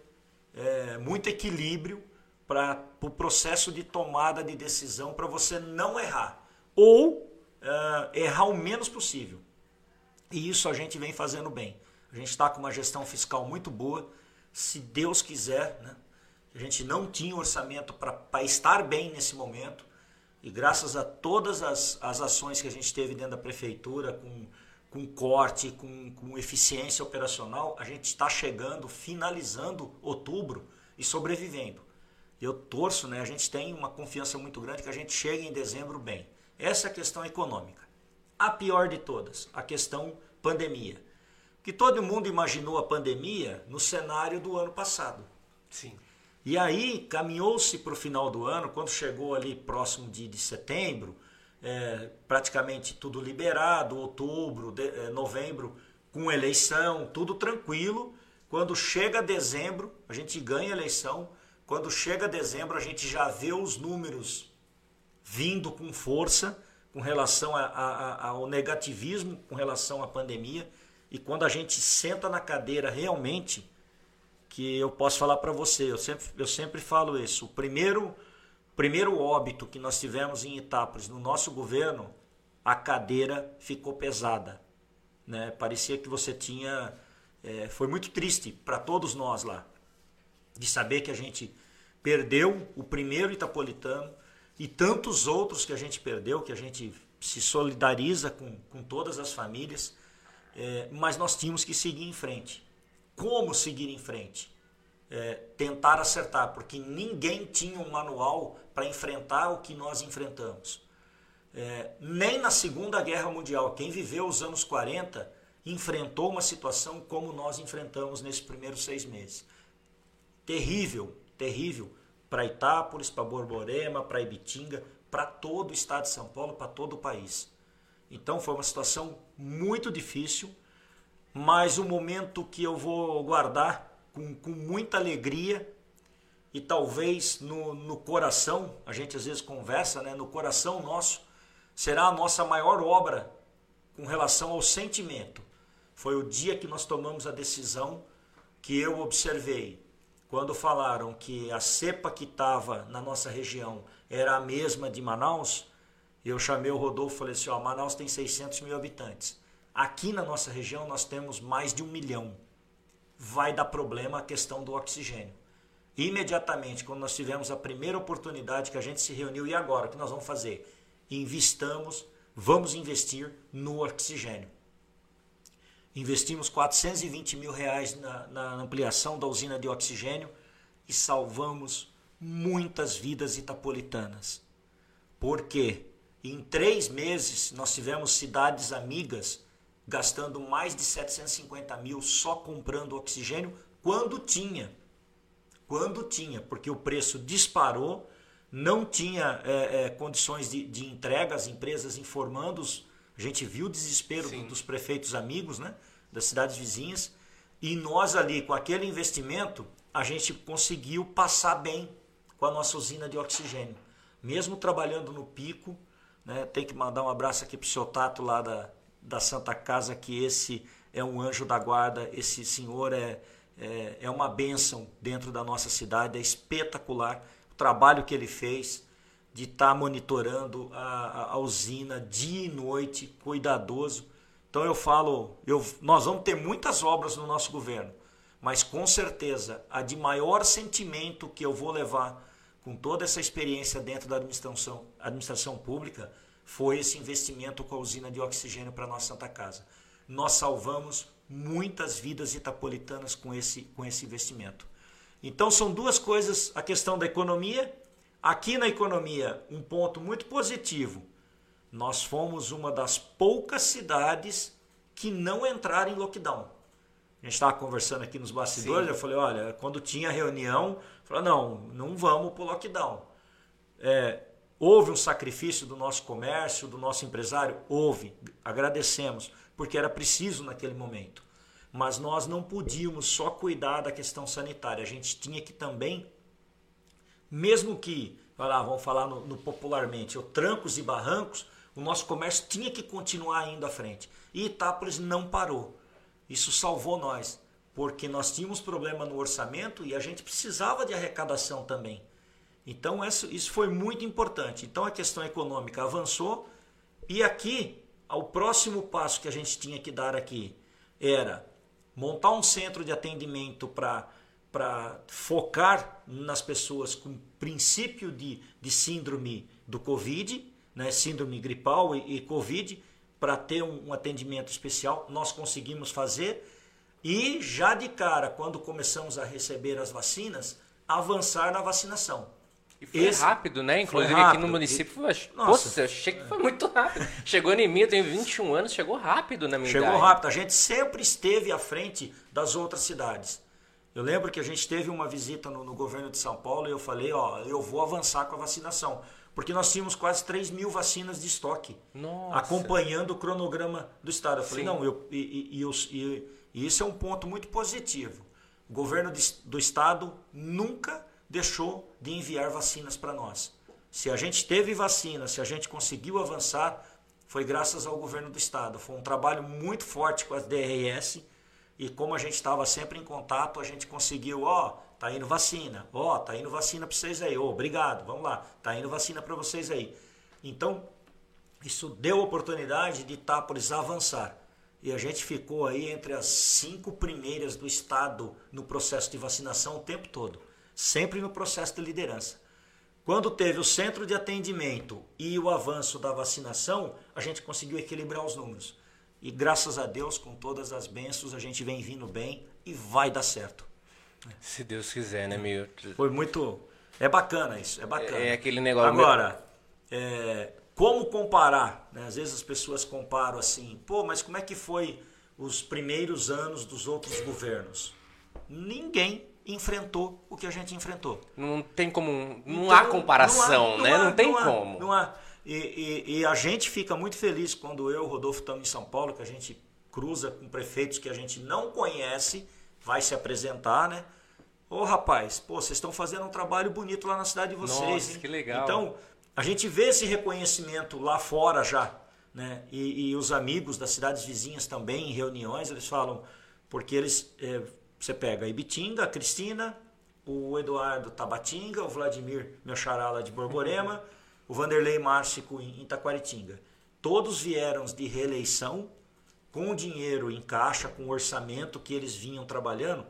é, muito equilíbrio para o pro processo de tomada de decisão para você não errar. Ou é, errar o menos possível. E isso a gente vem fazendo bem. A gente está com uma gestão fiscal muito boa. Se Deus quiser, né? a gente não tinha orçamento para estar bem nesse momento. E graças a todas as, as ações que a gente teve dentro da prefeitura, com, com corte, com, com eficiência operacional, a gente está chegando, finalizando outubro e sobrevivendo. Eu torço, né? a gente tem uma confiança muito grande que a gente chegue em dezembro bem. Essa é a questão econômica. A pior de todas, a questão pandemia. Que todo mundo imaginou a pandemia no cenário do ano passado. Sim. E aí caminhou-se para o final do ano, quando chegou ali próximo de, de setembro, é, praticamente tudo liberado, outubro, de, é, novembro, com eleição, tudo tranquilo. Quando chega dezembro, a gente ganha eleição. Quando chega dezembro, a gente já vê os números vindo com força com relação a, a, a, ao negativismo, com relação à pandemia. E quando a gente senta na cadeira realmente, que eu posso falar para você, eu sempre, eu sempre falo isso. O primeiro, primeiro óbito que nós tivemos em Itápolis, no nosso governo, a cadeira ficou pesada. Né? Parecia que você tinha. É, foi muito triste para todos nós lá, de saber que a gente perdeu o primeiro itapolitano e tantos outros que a gente perdeu, que a gente se solidariza com, com todas as famílias, é, mas nós tínhamos que seguir em frente como seguir em frente. É, tentar acertar, porque ninguém tinha um manual para enfrentar o que nós enfrentamos. É, nem na Segunda Guerra Mundial, quem viveu os anos 40 enfrentou uma situação como nós enfrentamos nesses primeiros seis meses. Terrível, terrível para Itápolis, para Borborema, para Ibitinga, para todo o estado de São Paulo, para todo o país. Então foi uma situação muito difícil mas o momento que eu vou guardar com, com muita alegria e talvez no, no coração, a gente às vezes conversa, né? no coração nosso, será a nossa maior obra com relação ao sentimento. Foi o dia que nós tomamos a decisão que eu observei. Quando falaram que a cepa que estava na nossa região era a mesma de Manaus, eu chamei o Rodolfo e falei assim, ó, Manaus tem 600 mil habitantes. Aqui na nossa região nós temos mais de um milhão. Vai dar problema a questão do oxigênio. Imediatamente, quando nós tivemos a primeira oportunidade que a gente se reuniu, e agora, o que nós vamos fazer? Investamos, vamos investir no oxigênio. Investimos 420 mil reais na, na ampliação da usina de oxigênio e salvamos muitas vidas itapolitanas. Por quê? Em três meses nós tivemos cidades amigas gastando mais de 750 mil só comprando oxigênio quando tinha. Quando tinha, porque o preço disparou, não tinha é, é, condições de, de entrega, as empresas informando, a gente viu o desespero Sim. dos prefeitos amigos, né, das cidades vizinhas, e nós ali, com aquele investimento, a gente conseguiu passar bem com a nossa usina de oxigênio. Mesmo trabalhando no pico, né, tem que mandar um abraço aqui para o seu Tato lá da, da Santa Casa, que esse é um anjo da guarda, esse senhor é, é, é uma bênção dentro da nossa cidade, é espetacular o trabalho que ele fez. de estar tá monitorando a, a, usina dia e noite, cuidadoso. Então eu falo, eu, nós vamos ter muitas obras no nosso governo, mas com certeza a de maior sentimento que eu vou levar com toda essa experiência dentro da administração, administração pública foi esse investimento com a usina de oxigênio para a nossa Santa Casa. Nós salvamos muitas vidas itapolitanas com esse, com esse investimento. Então são duas coisas, a questão da economia. Aqui na economia, um ponto muito positivo. Nós fomos uma das poucas cidades que não entraram em lockdown. A gente estava conversando aqui nos bastidores, Sim. eu falei, olha, quando tinha reunião, falou, não, não vamos para o lockdown. É, houve um sacrifício do nosso comércio, do nosso empresário? Houve, agradecemos, porque era preciso naquele momento mas nós não podíamos só cuidar da questão sanitária. A gente tinha que também, mesmo que, lá, vamos falar no, no popularmente, o trancos e barrancos, o nosso comércio tinha que continuar indo à frente. E Itápolis não parou. Isso salvou nós, porque nós tínhamos problema no orçamento e a gente precisava de arrecadação também. Então isso, foi muito importante. Então a questão econômica avançou e aqui, o próximo passo que a gente tinha que dar aqui era montar um centro de atendimento para focar nas pessoas com princípio de, de síndrome do Covid, né, síndrome gripal e, e Covid, para ter um, um atendimento especial. Nós conseguimos fazer e já de cara, quando começamos a receber as vacinas, avançar na vacinação. E foi Esse rápido, né? Inclusive rápido. aqui no município, e... Nossa. achei que foi muito rápido. Chegou em mim, eu tenho 21 anos, chegou rápido na minha Chegou idade. rápido. A gente sempre esteve à frente das outras cidades. Eu lembro que a gente teve uma visita no, no governo de São Paulo e eu falei, ó, eu vou avançar com a vacinação. Porque nós tínhamos quase 3 mil vacinas de estoque. Nossa. Acompanhando o cronograma do Estado. Eu falei, Sim. não, eu, e, e, e, isso é um ponto muito positivo. O governo do Estado nunca deixou de enviar vacinas para nós. Se a gente teve vacina, se a gente conseguiu avançar, foi graças ao governo do estado. Foi um trabalho muito forte com as DRS e como a gente estava sempre em contato, a gente conseguiu, ó, tá indo vacina, ó, tá indo vacina para vocês aí, ó, obrigado, vamos lá, tá indo vacina para vocês aí. Então, isso deu oportunidade de Itápolis avançar. E a gente ficou aí entre as cinco primeiras do estado no processo de vacinação o tempo todo sempre no processo de liderança. Quando teve o centro de atendimento e o avanço da vacinação, a gente conseguiu equilibrar os números. E graças a Deus, com todas as bênçãos, a gente vem vindo bem e vai dar certo. Se Deus quiser, né, Milton? Foi muito. É bacana isso, é bacana. É, é aquele negócio. Agora, é, como comparar? Né? Às vezes as pessoas comparam assim, pô, mas como é que foi os primeiros anos dos outros governos? Ninguém enfrentou o que a gente enfrentou. Não tem como. Não então, há comparação, não há, né? Não, há, tem não como. Há, não há. E, e, e, a gente fica muito feliz quando eu, Rodolfo, estamos em São Paulo, que a gente cruza com prefeitos que a gente não conhece, vai se apresentar, né? Ô rapaz, pô, vocês estão fazendo um trabalho bonito lá na cidade de vocês. Nossa, que legal. Então, a gente vê esse reconhecimento lá fora já. Né? E, e os amigos das cidades vizinhas também, em reuniões, eles falam, porque eles é, você pega a Ibitinga, a Cristina, o Eduardo Tabatinga, o Vladimir, meu xará de Borborema, o Vanderlei Márcico em Itaquaritinga. Todos vieram de reeleição com o dinheiro em caixa, com o orçamento que eles vinham trabalhando,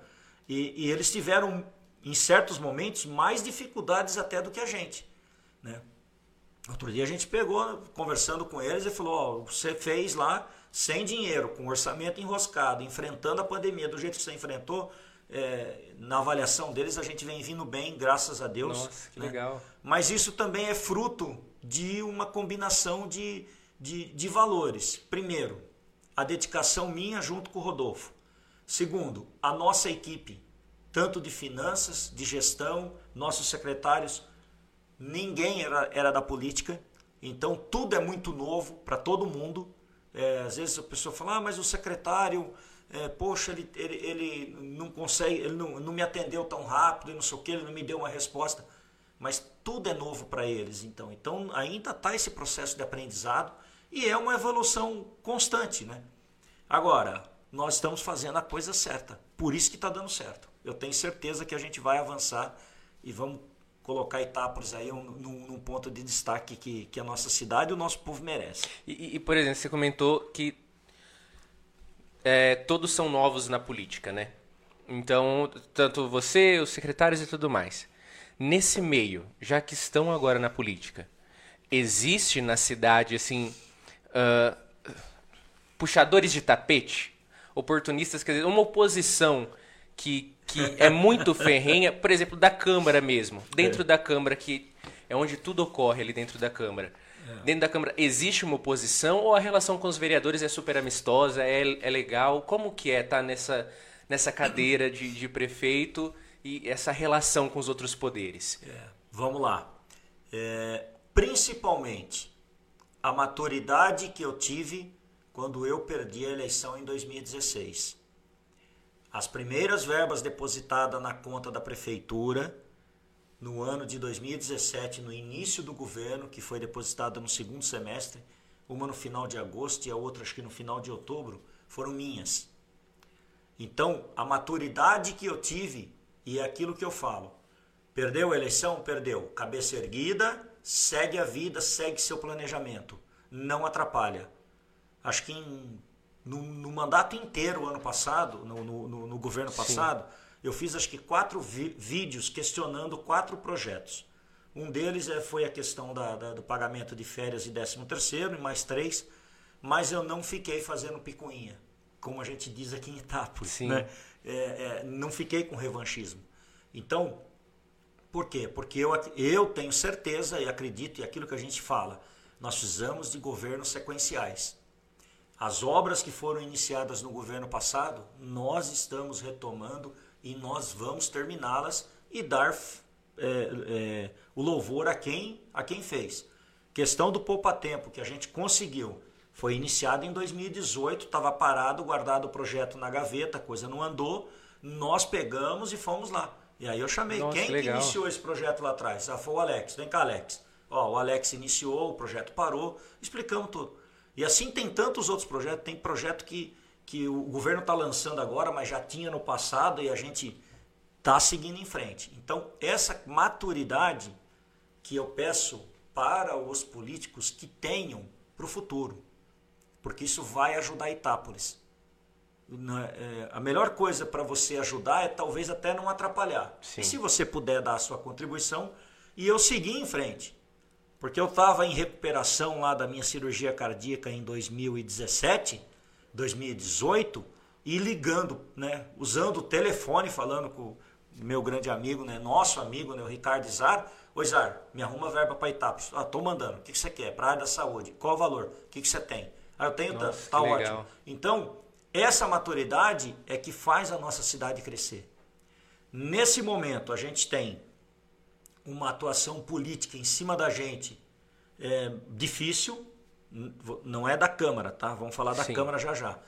e, e eles tiveram, em certos momentos, mais dificuldades até do que a gente. Né? Outro dia a gente pegou, conversando com eles, e falou: oh, você fez lá sem dinheiro, com orçamento enroscado, enfrentando a pandemia do jeito que você enfrentou, é, na avaliação deles a gente vem vindo bem, graças a Deus. Nossa, que né? legal. Mas isso também é fruto de uma combinação de, de, de valores. Primeiro, a dedicação minha junto com o Rodolfo. Segundo, a nossa equipe, tanto de finanças, de gestão, nossos secretários, ninguém era, era da política, então tudo é muito novo para todo mundo. É, às vezes a pessoa fala, ah, mas o secretário, é, poxa, ele, ele, ele, não consegue, ele não, não me atendeu tão rápido, não sei o que, ele não me deu uma resposta. Mas tudo é novo para eles, então. Então ainda está esse processo de aprendizado e é uma evolução constante, né? Agora, nós estamos fazendo a coisa certa, por isso que está dando certo. Eu tenho certeza que a gente vai avançar e vamos colocar Itápolis aí um, num, num ponto de destaque que, que a nossa cidade e o nosso povo merece. E, e, por exemplo, você comentou que é, todos são novos na política, né? Então, tanto você, os secretários e tudo mais. Nesse meio, já que estão agora na política, existe na cidade, assim, uh, puxadores de tapete? Oportunistas, quer dizer, uma oposição que, que é muito ferrenha, por exemplo, da Câmara mesmo. Dentro é. da Câmara, que é onde tudo ocorre ali dentro da Câmara. É. Dentro da Câmara, existe uma oposição ou a relação com os vereadores é super amistosa, é, é legal? Como que é estar tá nessa, nessa cadeira de, de prefeito e essa relação com os outros poderes? É. Vamos lá. É, principalmente, a maturidade que eu tive quando eu perdi a eleição em 2016. As primeiras verbas depositadas na conta da prefeitura no ano de 2017, no início do governo, que foi depositada no segundo semestre, uma no final de agosto e a outra acho que no final de outubro, foram minhas. Então, a maturidade que eu tive e é aquilo que eu falo. Perdeu a eleição? Perdeu. Cabeça erguida, segue a vida, segue seu planejamento. Não atrapalha. Acho que em no, no mandato inteiro, ano passado, no, no, no governo passado, Sim. eu fiz acho que quatro vi vídeos questionando quatro projetos. Um deles é, foi a questão da, da, do pagamento de férias e 13 terceiro, e mais três, mas eu não fiquei fazendo picuinha, como a gente diz aqui em Itápolis. Né? É, é, não fiquei com revanchismo. Então, por quê? Porque eu, eu tenho certeza e acredito, e aquilo que a gente fala, nós precisamos de governos sequenciais. As obras que foram iniciadas no governo passado, nós estamos retomando e nós vamos terminá-las e dar é, é, o louvor a quem, a quem fez. Questão do poupa-tempo que a gente conseguiu. Foi iniciado em 2018, estava parado, guardado o projeto na gaveta, a coisa não andou. Nós pegamos e fomos lá. E aí eu chamei. Nossa, quem que iniciou esse projeto lá atrás? Ah, foi o Alex. Vem cá, Alex. Ó, o Alex iniciou, o projeto parou, explicamos tudo. E assim tem tantos outros projetos. Tem projeto que, que o governo está lançando agora, mas já tinha no passado e a gente está seguindo em frente. Então, essa maturidade que eu peço para os políticos que tenham para o futuro, porque isso vai ajudar Itápolis. É, a melhor coisa para você ajudar é talvez até não atrapalhar. Sim. E se você puder dar a sua contribuição, e eu seguir em frente. Porque eu estava em recuperação lá da minha cirurgia cardíaca em 2017, 2018, e ligando, né, usando o telefone, falando com o meu grande amigo, né, nosso amigo, né, o Ricardo Izar. Oi, Izar, me arruma verba para Itapos. Ah, tô mandando. O que, que você quer? Para área da saúde. Qual o valor? O que, que você tem? Ah, eu tenho Nossa, tá ótimo. Então, essa maturidade é que faz a nossa cidade crescer. Nesse momento, a gente tem uma atuação política em cima da gente é difícil, não é da Câmara, tá? Vamos falar da Sim. Câmara já já.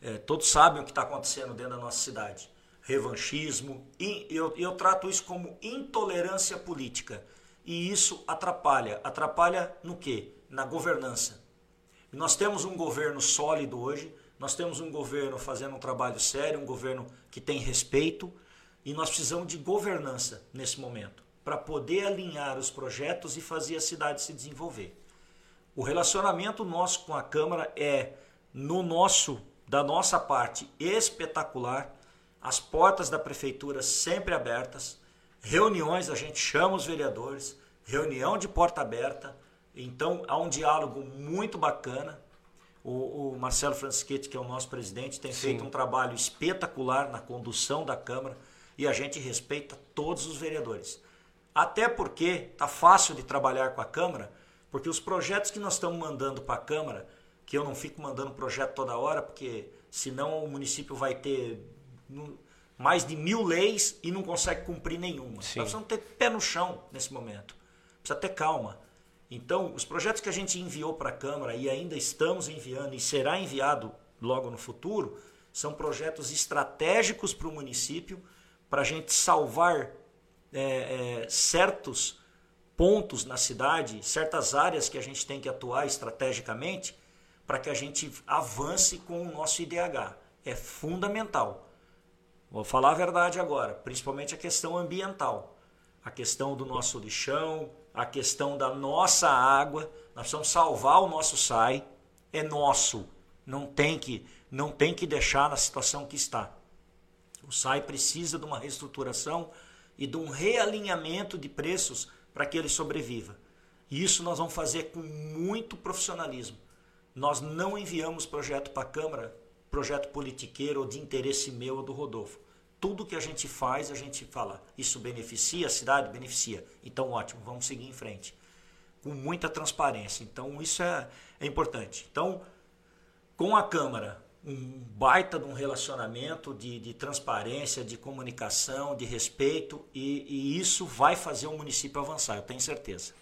É, todos sabem o que está acontecendo dentro da nossa cidade. Revanchismo, eu, eu trato isso como intolerância política. E isso atrapalha. Atrapalha no quê? Na governança. Nós temos um governo sólido hoje, nós temos um governo fazendo um trabalho sério, um governo que tem respeito, e nós precisamos de governança nesse momento para poder alinhar os projetos e fazer a cidade se desenvolver. O relacionamento nosso com a Câmara é no nosso, da nossa parte, espetacular. As portas da prefeitura sempre abertas, reuniões, a gente chama os vereadores, reunião de porta aberta. Então há um diálogo muito bacana. O, o Marcelo Franschetti, que é o nosso presidente, tem Sim. feito um trabalho espetacular na condução da Câmara e a gente respeita todos os vereadores. Até porque tá fácil de trabalhar com a Câmara, porque os projetos que nós estamos mandando para a Câmara, que eu não fico mandando projeto toda hora, porque senão o município vai ter mais de mil leis e não consegue cumprir nenhuma. Sim. Nós precisamos ter pé no chão nesse momento. Precisa ter calma. Então, os projetos que a gente enviou para a Câmara e ainda estamos enviando e será enviado logo no futuro, são projetos estratégicos para o município, para a gente salvar é, é, certos pontos na cidade, certas áreas que a gente tem que atuar estrategicamente para que a gente avance com o nosso IDH. É fundamental. Vou falar a verdade agora, principalmente a questão ambiental. a questão do nosso lixão, a questão da nossa água. Nós precisamos salvar o nosso SAI, é nosso, não tem que, não tem que deixar na situação que está. O SAI precisa de uma reestruturação e de um realinhamento de preços para que ele sobreviva. E isso nós vamos fazer com muito profissionalismo. Nós não enviamos projeto para a Câmara, projeto politiqueiro ou de interesse meu ou do Rodolfo. Tudo que a gente faz, a gente fala, isso beneficia a cidade? Beneficia. Então, ótimo, vamos seguir em frente. Com muita transparência. Então, isso é, é importante. Então, com a Câmara, um baita de um relacionamento de, de transparência, de comunicação, de respeito, e, e isso vai fazer o município avançar, eu tenho certeza.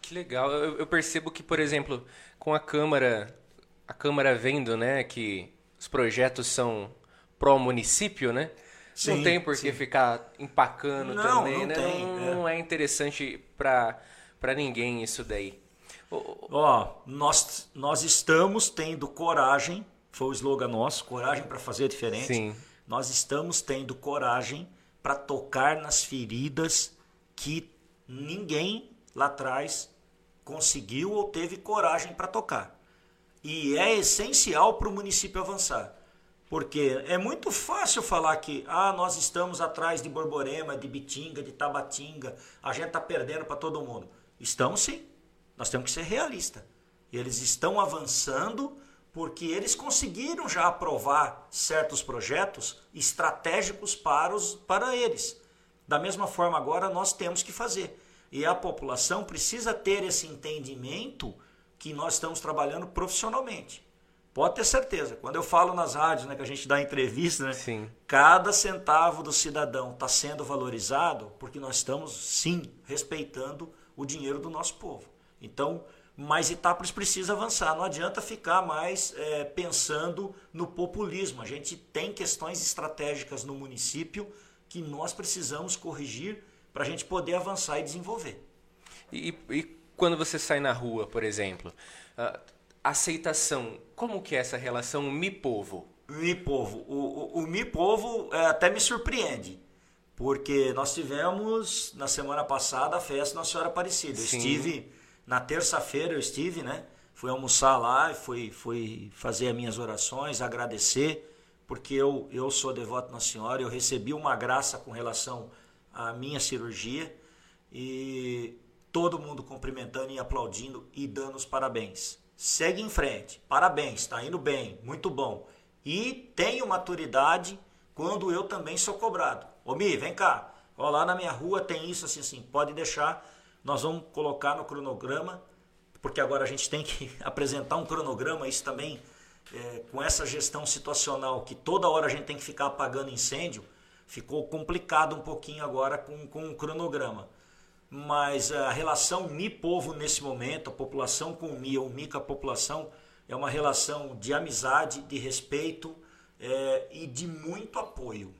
Que legal. Eu, eu, percebo que, por exemplo, com a Câmara, a Câmara vendo, né, que os projetos são pró município, né? Sim, não tem por que ficar empacando não, também, não né? Tem, não, é. não é interessante para para ninguém isso daí. Ó, nós nós estamos tendo coragem, foi o slogan nosso, coragem para fazer diferente. Sim. Nós estamos tendo coragem para tocar nas feridas que ninguém lá atrás conseguiu ou teve coragem para tocar. E é essencial para o município avançar. Porque é muito fácil falar que ah, nós estamos atrás de Borborema, de Bitinga, de Tabatinga, a gente está perdendo para todo mundo. Estamos sim. Nós temos que ser realistas. Eles estão avançando porque eles conseguiram já aprovar certos projetos estratégicos para, os, para eles. Da mesma forma, agora nós temos que fazer. E a população precisa ter esse entendimento que nós estamos trabalhando profissionalmente. Pode ter certeza. Quando eu falo nas rádios, né, que a gente dá entrevista, né, sim. cada centavo do cidadão está sendo valorizado porque nós estamos, sim, respeitando o dinheiro do nosso povo. Então, mas Itápolis precisa avançar. Não adianta ficar mais é, pensando no populismo. A gente tem questões estratégicas no município que nós precisamos corrigir para a gente poder avançar e desenvolver. E, e, quando você sai na rua, por exemplo, uh, aceitação, como que é essa relação mi-povo? Mi-povo. O, o, o mi-povo é, até me surpreende, porque nós tivemos na semana passada a festa Nossa Senhora Aparecida. Eu estive, na terça-feira eu estive, né? Fui almoçar lá e fui, fui fazer as minhas orações, agradecer porque eu, eu sou devoto Nossa Senhora, eu recebi uma graça com relação à minha cirurgia e todo mundo cumprimentando e aplaudindo e dando os parabéns. Segue em frente, parabéns, está indo bem, muito bom. E tenho maturidade quando eu também sou cobrado. Ô Mi, vem cá, ó, lá na minha rua tem isso assim, assim, pode deixar, nós vamos colocar no cronograma, porque agora a gente tem que apresentar um cronograma, isso também é, com essa gestão situacional que toda hora a gente tem que ficar apagando incêndio, ficou complicado um pouquinho agora com, com o cronograma. Mas a relação Mi-povo nesse momento, a população com o Mi ou Mi com a população, é uma relação de amizade, de respeito é, e de muito apoio.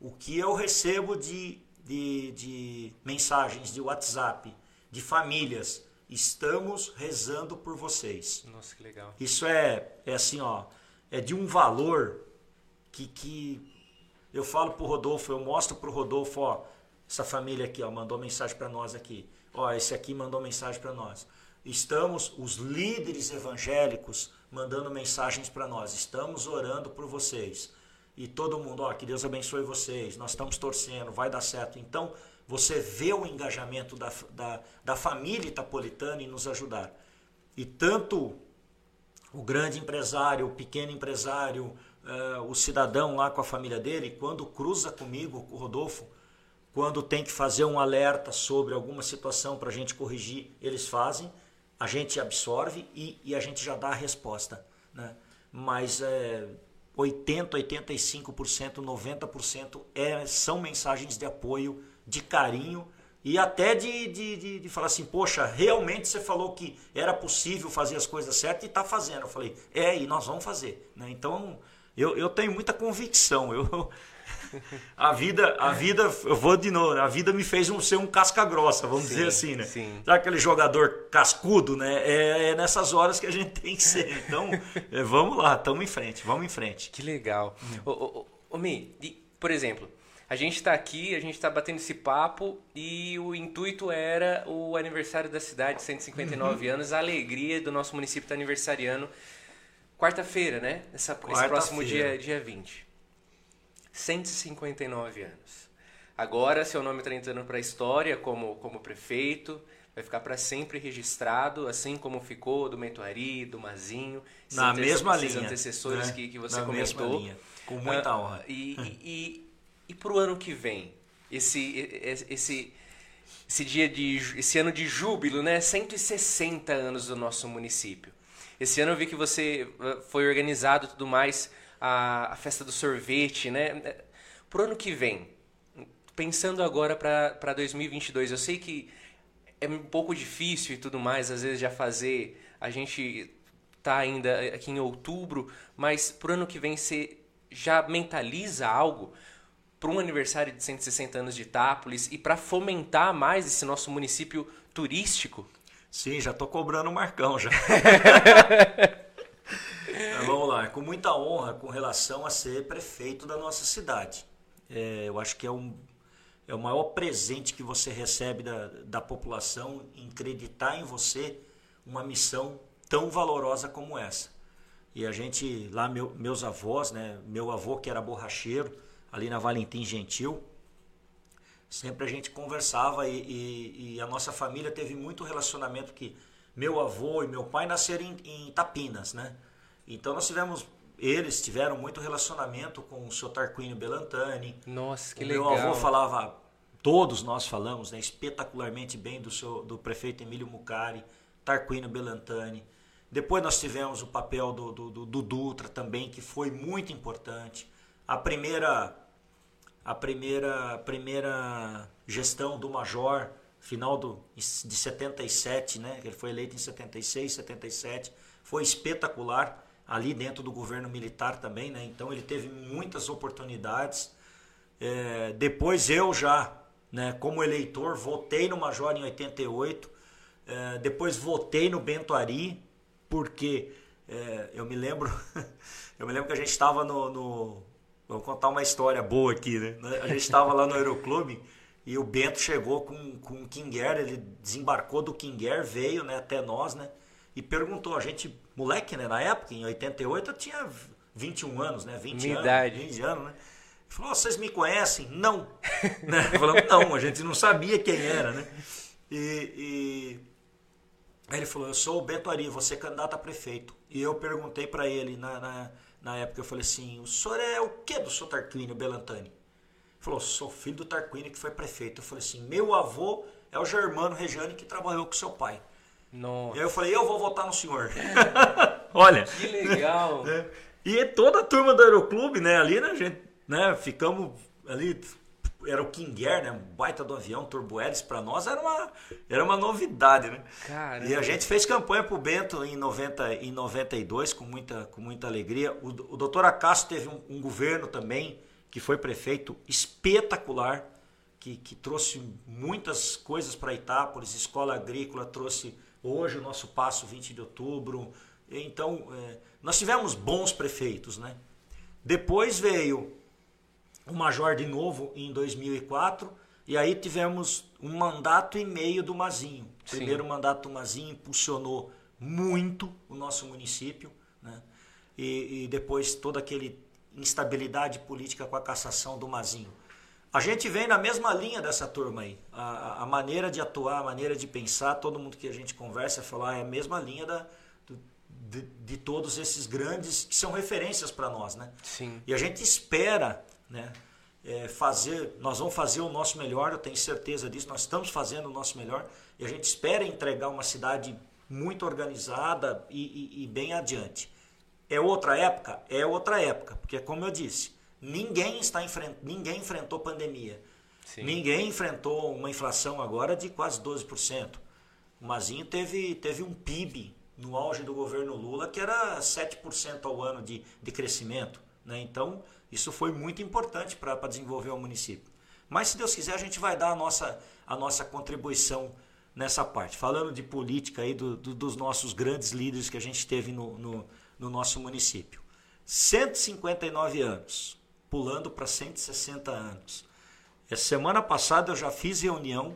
O que eu recebo de, de, de mensagens de WhatsApp, de famílias, Estamos rezando por vocês. Nossa, que legal. Isso é, é assim, ó, é de um valor que, que eu falo pro Rodolfo, eu mostro pro Rodolfo, ó, essa família aqui, ó, mandou mensagem para nós aqui. Ó, esse aqui mandou mensagem para nós. Estamos os líderes evangélicos mandando mensagens para nós. Estamos orando por vocês. E todo mundo, ó, que Deus abençoe vocês. Nós estamos torcendo, vai dar certo. Então, você vê o engajamento da, da, da família itapolitana em nos ajudar. E tanto o grande empresário, o pequeno empresário, uh, o cidadão lá com a família dele, quando cruza comigo, com o Rodolfo, quando tem que fazer um alerta sobre alguma situação para a gente corrigir, eles fazem, a gente absorve e, e a gente já dá a resposta. Né? Mas é, 80%, 85%, 90% é, são mensagens de apoio de carinho e até de, de, de, de, falar assim, poxa, realmente você falou que era possível fazer as coisas certas e está fazendo. Eu falei, é, e nós vamos fazer. Né? Então, eu, eu tenho muita convicção. Eu, a vida, a vida, eu vou de novo, a vida me fez um, ser um casca grossa, vamos sim, dizer assim, né? Sim. Sabe aquele jogador cascudo, né? É, é, nessas horas que a gente tem que ser. Então, é, vamos lá, estamos em frente, vamos em frente. Que legal. Hum. Ô, ô, ô, Mi, por exemplo, A gente está aqui, a gente está batendo esse papo e o intuito era o aniversário da cidade, 159 anos, a alegria do nosso município estar aniversariando. Quarta-feira, né? Essa, esse Quarta-feira. próximo dia, dia 20. 159 anos. Agora, seu nome está entrando para a história como, como prefeito, vai ficar para sempre registrado, assim como ficou do Mentoari, do Mazinho, Na ante- mesma linha. antecessores né? que, que você Na mesma comentou. linha. Com muita Ah, honra. E, e, e, e pro ano que vem, esse, esse, esse, dia de esse ano de júbilo, né? 160 anos do nosso município. Esse ano eu vi que você eh, foi organizado e tudo mais a, a festa do sorvete, né? Pro ano que vem, pensando agora para 2022, eu sei que é um pouco difícil e tudo mais, às vezes já fazer. A gente tá ainda aqui em outubro, mas pro ano que vem você já mentaliza algo para um aniversário de 160 anos de Itápolis e para fomentar mais esse nosso município turístico? Sim, já tô cobrando o Marcão já. Vamos lá, com muita honra com relação a ser prefeito da nossa cidade. É, eu acho que é, um, é o maior presente que você recebe da, da população em acreditar em você uma missão tão valorosa como essa. E a gente, lá, meu- meus avós, né? Meu avô que era borracheiro, ali na Valentim Gentil, sempre a gente conversava e, e- e a nossa família teve muito relacionamento que meu avô e meu pai nasceram em, em Tapinas, né? Então nós tivemos, eles tiveram muito relacionamento com o seu Tarquínio Belantani. Nossa, que o legal. meu avô falava, todos nós falamos, né, espetacularmente bem do, seu, do prefeito Emílio Mucari, Tarquínio Belantani. Depois nós tivemos o papel do, do, do- do Dutra também, que foi muito importante. A primeira a primeira, a primeira gestão do Major, final do, de 77, né? Ele foi eleito em 76, 77, foi espetacular ali dentro do governo militar também, né? Então ele teve muitas oportunidades. É, depois eu já, né, como eleitor, votei no Major em 88. É, depois votei no Bento Ari, porque é, eu me lembro, eu me lembro que a gente estava no, no- Vou contar uma história boa aqui, né? A gente estava lá no Aeroclube e o Bento chegou com, com o Kinger, ele desembarcou do Kinger, veio né, até nós, né? E perguntou, a gente, moleque, né? Na época, em 88, eu tinha 21 anos, né? 20 Minha anos. idade. 20 anos, né? Ele falou, "Ó, vocês me conhecem? Não. né? Falamos, não, a gente não sabia quem era, né? E, e aí ele falou, eu sou o Bento Ari, você é candidato a prefeito. E eu perguntei para ele na, na, na época, eu falei assim, o senhor é o que do seu Tarquínio Belantani? Ele falou, sou filho do Tarquínio que foi prefeito. Eu falei assim, meu avô é o Germano Regiane que trabalhou com seu pai. E Nossa, aí eu falei, eu vou votar no senhor. Olha, que legal. né? E toda a turma do Aeroclube, né, ali, né, gente, né, ficamos ali, era o King Air, né, um baita do avião, Turbo Hélice, pra nós era uma, era uma novidade, né. Caramba. E a gente fez campanha pro Bento em, 90, em 92 com muita, com muita alegria. O, o doutor Acácio teve um, um governo também, que foi prefeito, espetacular, que, que trouxe muitas coisas para Itápolis, escola agrícola, trouxe hoje o nosso passo 20 de outubro. Então, é, nós tivemos bons prefeitos, né? Depois veio o Major de novo em 2004 e aí tivemos um mandato e meio do Mazinho. O Sim. primeiro mandato do Mazinho impulsionou muito o nosso município, né? E, e depois toda aquele instabilidade política com a cassação do Mazinho. A gente vem na mesma linha dessa turma aí. A, a- maneira de atuar, a maneira de pensar, todo mundo que a gente conversa fala, ah, é a mesma linha da, do- de, de todos esses grandes que são referências para nós, né? Sim. E a gente espera, né, é, fazer, nós vamos fazer o nosso melhor, eu tenho certeza disso, nós estamos fazendo o nosso melhor e a gente espera entregar uma cidade muito organizada e, e- e bem adiante. É outra época? É outra época, porque como eu disse, ninguém está enfrent... ninguém enfrentou pandemia. Sim. Ninguém enfrentou uma inflação agora de quase 12%. O Mazinho teve, teve um PIB no auge do governo Lula que era 7% ao ano de, de crescimento. Né? Então, isso foi muito importante para desenvolver o município. Mas, se Deus quiser, a gente vai dar a nossa, a nossa contribuição nessa parte. Falando de política aí, do, do- dos nossos grandes líderes que a gente teve no, no, no nosso município. 159 anos, pulando para 160 anos. Essa semana passada eu já fiz reunião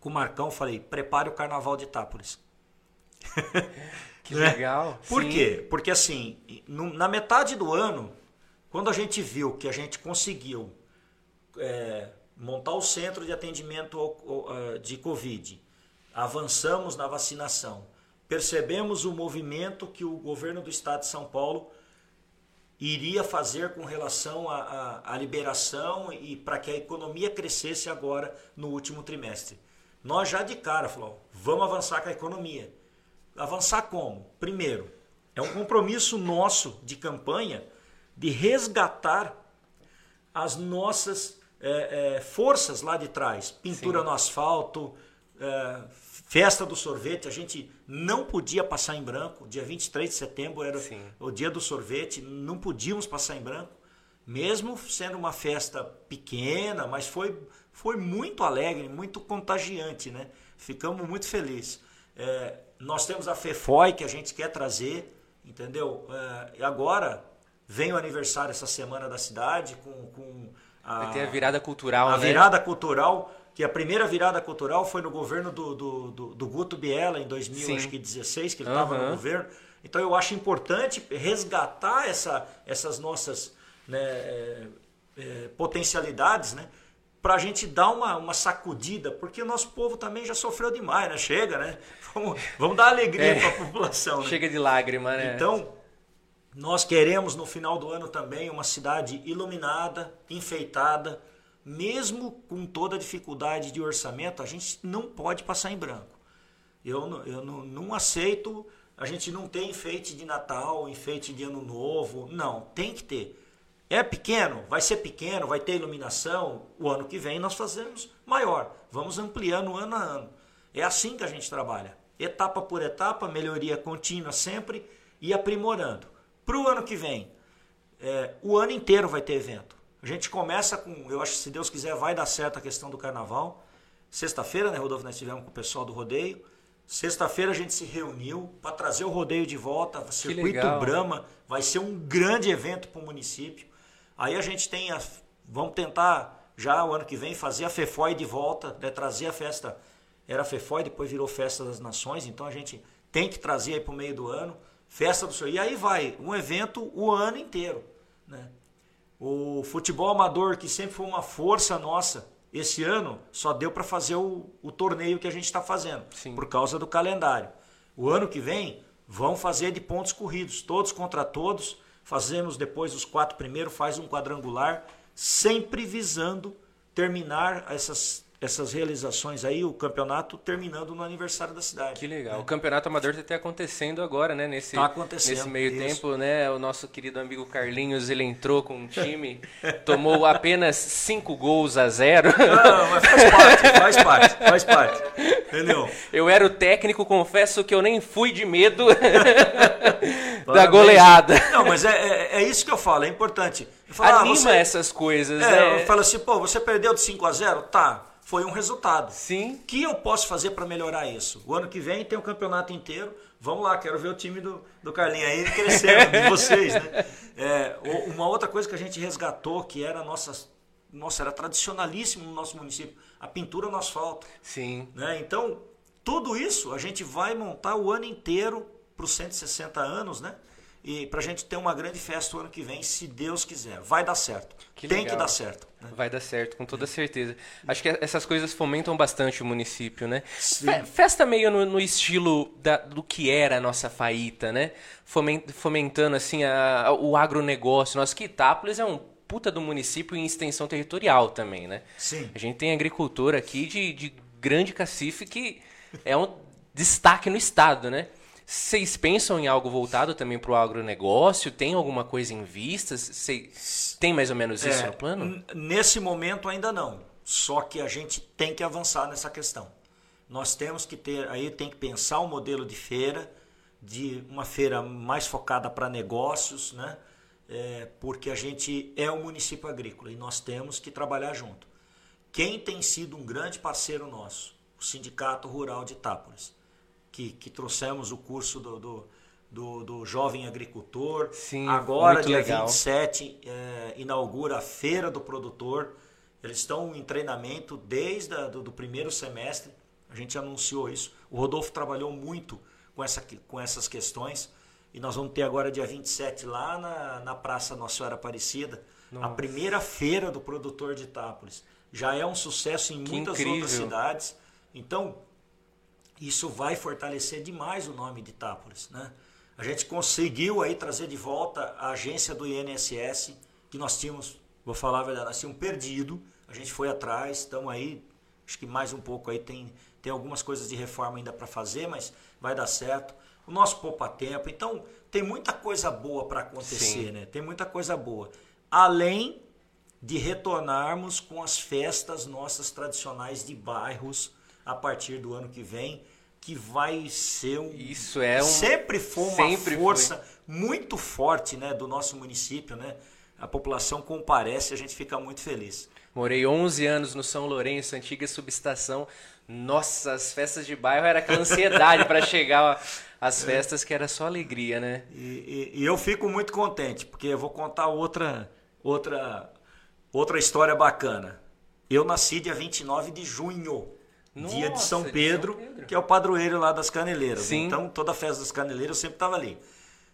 com o Marcão, falei, prepare o Carnaval de Itápolis. Que legal. Por Sim. quê? Porque assim, no- na metade do ano, quando a gente viu que a gente conseguiu é, montar o centro de atendimento ao- ao- ah, de Covid, avançamos na vacinação, percebemos o movimento que o governo do estado de São Paulo iria fazer com relação à, liberação e para que a economia crescesse agora no último trimestre. Nós já de cara falamos, vamos avançar com a economia. Avançar como? Primeiro, é um compromisso nosso de campanha de resgatar as nossas eh, eh, forças lá de trás. Pintura Sim. no asfalto, eh, festa do sorvete. A gente não podia passar em branco. Dia 23 de setembro era Sim. o dia do sorvete. Não podíamos passar em branco. Mesmo sendo uma festa pequena, mas foi, foi muito alegre, muito contagiante, né? Ficamos muito felizes. Eh, nós temos a FEFOI que a gente quer trazer, entendeu? E agora vem o aniversário essa semana da cidade com, com a, Vai ter a virada cultural, a né? virada cultural, que a primeira virada cultural foi no governo do, do, do, do Guto Biela em Sim. 2016, que ele estava Aham. no governo. Então eu acho importante resgatar essa, essas nossas né, é, é, potencialidades, né? Para a gente dar uma, uma sacudida, porque o nosso povo também já sofreu demais, né? Chega, né? Vamos, vamos dar alegria É. para a população. Né? Chega de lágrima, né? Então, nós queremos no final do ano também uma cidade iluminada, enfeitada, mesmo com toda a dificuldade de orçamento, a gente não pode passar em branco. Eu, não- eu não, não aceito, a gente não tem enfeite de Natal, enfeite de Ano Novo, não, tem que ter. É pequeno, vai ser pequeno, vai ter iluminação, o ano que vem nós fazemos maior, vamos ampliando ano a ano. É assim que a gente trabalha, etapa por etapa, melhoria contínua sempre e aprimorando. Para o ano que vem, é, o ano inteiro vai ter evento. A gente começa com, eu acho que se Deus quiser vai dar certo a questão do carnaval. Sexta-feira, né, Rodolfo, nós tivemos com o pessoal do rodeio. Sexta-feira a gente se reuniu para trazer o rodeio de volta, Circuito. Brahma, vai ser um grande evento para o município. Aí a gente tem a, vamos tentar já o ano que vem fazer a FEFOI de volta, né, trazer a festa, era a FEFOI, depois virou Festa das Nações, então a gente tem que trazer aí para o meio do ano, festa do senhor. E aí vai, um evento o ano inteiro, né? O futebol amador, que sempre foi uma força nossa, esse ano só deu para fazer o, o torneio que a gente está fazendo, Sim. por causa do calendário. O ano que vem vão fazer de pontos corridos, todos contra todos. Fazemos depois os quatro primeiros, faz um quadrangular, sempre visando terminar essas, essas realizações aí, o campeonato terminando no aniversário da cidade. Que legal. O campeonato amador está até acontecendo agora, né? Nesse, Tá acontecendo, nesse meio isso. tempo, né? O nosso querido amigo Carlinhos, ele entrou com um time, tomou apenas cinco gols a zero. Não, mas faz parte, faz parte, faz parte. Entendeu? Eu era o técnico, confesso que eu nem fui de medo da goleada. Não, mas é, é, é isso que eu falo, é importante. Falo, ah, Anima você- essas coisas, É, né? eu falo assim, pô, você perdeu de 5 a 0 Tá, foi um resultado. Sim. O que eu posso fazer para melhorar isso? O ano que vem tem o campeonato inteiro. Vamos lá, quero ver o time do, do Carlinhos aí crescendo, de vocês, né? É, uma outra coisa que a gente resgatou, que era nossa, nossa, era tradicionalíssimo no nosso município, a pintura no asfalto. Sim. né? Então, tudo isso a gente vai montar o ano inteiro para os 160 anos, né? E para a gente ter uma grande festa o ano que vem, se Deus quiser. Vai dar certo. Que Tem legal. que dar certo. né? Vai dar certo, com toda certeza. Acho que essas coisas fomentam bastante o município, né? Sim. Fe- Festa meio no, no estilo da- do que era a nossa faíta, né? Fomen- Fomentando, assim, a- a- o agronegócio. Nosso que Itápolis é um puta do município em extensão territorial também, né? Sim. A gente tem agricultor aqui de, de grande cacife que é um destaque no estado, né? Vocês pensam em algo voltado também para o agronegócio? Tem alguma coisa em vista? Cês- Tem mais ou menos isso É, no plano? Nesse momento ainda não. Só que a gente tem que avançar nessa questão. Nós temos que ter, aí tem que pensar um modelo de feira, de uma feira mais focada para negócios, né? É, porque a gente é um município agrícola e nós temos que trabalhar junto. Quem tem sido um grande parceiro nosso? O Sindicato Rural de Itápolis, que, que trouxemos o curso do, do, do, do jovem agricultor. Sim, Agora, dia legal. 27, eh, inaugura a Feira do Produtor. Eles estão em treinamento desde a, do, do primeiro semestre. A gente anunciou isso. O Rodolfo trabalhou muito com, essa, com essas questões. E nós vamos ter agora, dia 27, lá na, na Praça Nossa Senhora Aparecida, Nossa. a primeira feira do produtor de Itápolis. Já é um sucesso em Que muitas incrível. outras cidades. Então, isso vai fortalecer demais o nome de Itápolis. Né? A gente conseguiu aí trazer de volta a agência do INSS, que nós tínhamos, vou falar a verdade, nós tínhamos perdido. A gente foi atrás, estamos aí, acho que mais um pouco aí tem, tem algumas coisas de reforma ainda para fazer, mas vai dar certo. O nosso poupa-tempo. Então, tem muita coisa boa para acontecer, Sim. né? Tem muita coisa boa. Além de retornarmos com as festas nossas tradicionais de bairros a partir do ano que vem, que vai ser um Isso é um. sempre foi uma sempre força muito forte, né, do nosso município, né? A população comparece, a gente fica muito feliz. Morei 11 anos no São Lourenço, antiga subestação. Nossa, as festas de bairro era aquela ansiedade para chegar às festas que era só alegria, né? E, e- e eu fico muito contente, porque eu vou contar outra, outra, outra história bacana. Eu nasci dia 29 de junho, dia de Nossa, São de São Pedro, Pedro. que é o padroeiro lá das Caneleiras. Sim. Então, toda festa das Caneleiras eu sempre estava ali.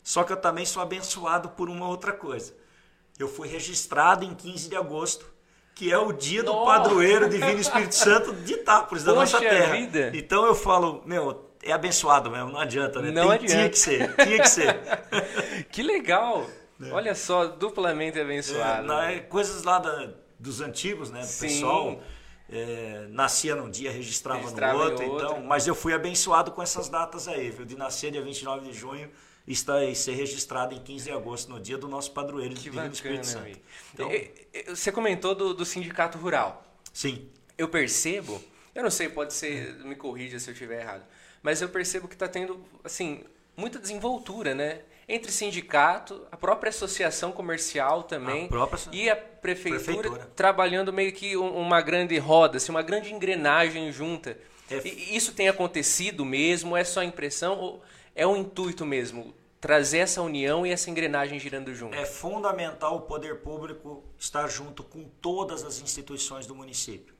Só que eu também sou abençoado por uma outra coisa. Eu fui registrado em 15 de agosto, que é o dia do Nossa! padroeiro Divino Espírito Santo de Itápolis, da Poxa nossa terra. vida! Então eu falo, meu, é abençoado mesmo, não adianta, né? Não Tem- adianta. Tinha que ser, tinha que ser. Que legal! Olha só, duplamente É, abençoado. na- é, coisas lá da- dos antigos, né? Do Sim. pessoal. É, nascia num dia, registrava, Registrava no outro, outro. então. Mas eu fui abençoado com essas datas aí, viu? De nascer dia 29 de junho e e ser registrado em 15 de agosto, no dia do nosso padroeiro Que Divino bacana, Espírito Santo. Então, Você comentou do, do sindicato rural. sim. Eu percebo, eu não sei, pode ser, me corrija se eu estiver errado, mas eu percebo que está tendo, assim, muita desenvoltura, né? Entre sindicato, a própria associação comercial também A própria e a prefeitura, Prefeitura. trabalhando meio que um- uma grande roda, assim, uma grande engrenagem junta. É- E isso tem acontecido mesmo? É só impressão ou é um intuito mesmo? Trazer essa união e essa engrenagem girando junto? É fundamental o poder público estar junto com todas as instituições do município.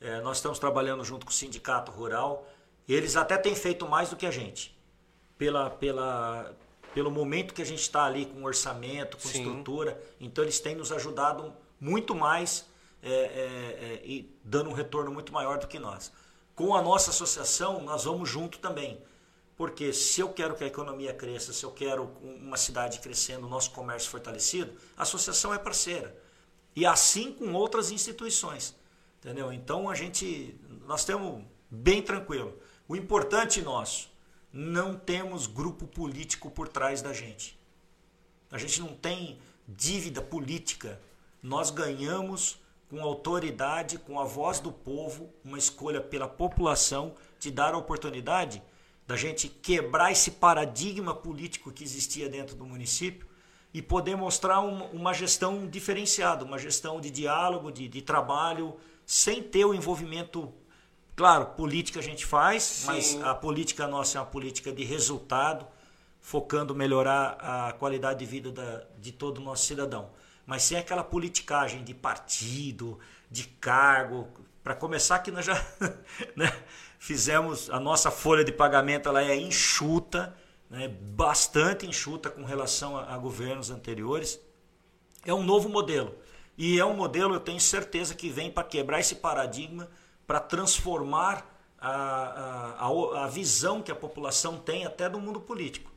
É, nós estamos trabalhando junto com o Sindicato Rural. Eles até têm feito mais do que a gente. Pela, pela, pelo momento que a gente está ali com orçamento, com Sim. estrutura. Então, eles têm nos ajudado muito mais é, é, é, e dando um retorno muito maior do que nós. Com a nossa associação, nós vamos junto também. Porque se eu quero que a economia cresça, se eu quero uma cidade crescendo, o nosso comércio fortalecido, a associação é parceira. E assim com outras instituições. Entendeu? Então a gente nós temos bem tranquilo. O importante nosso, não temos grupo político por trás da gente. A gente não tem dívida política. Nós ganhamos com autoridade, com a voz do povo, uma escolha pela população de dar a oportunidade da gente quebrar esse paradigma político que existia dentro do município e poder mostrar uma, gestão diferenciada, uma gestão de diálogo, de, de trabalho, sem ter o envolvimento. Claro, política a gente faz, mas a política nossa é uma política de resultado, focando melhorar a qualidade de vida da, de todo o nosso cidadão. Mas sem aquela politicagem de partido, de cargo. Para começar, que nós já né, fizemos a nossa folha de pagamento, ela é enxuta, né, bastante enxuta com relação a, a governos anteriores. É um novo modelo. E é um modelo, eu tenho certeza, que vem para quebrar esse paradigma, para transformar a, a, a, visão que a população tem até do mundo político.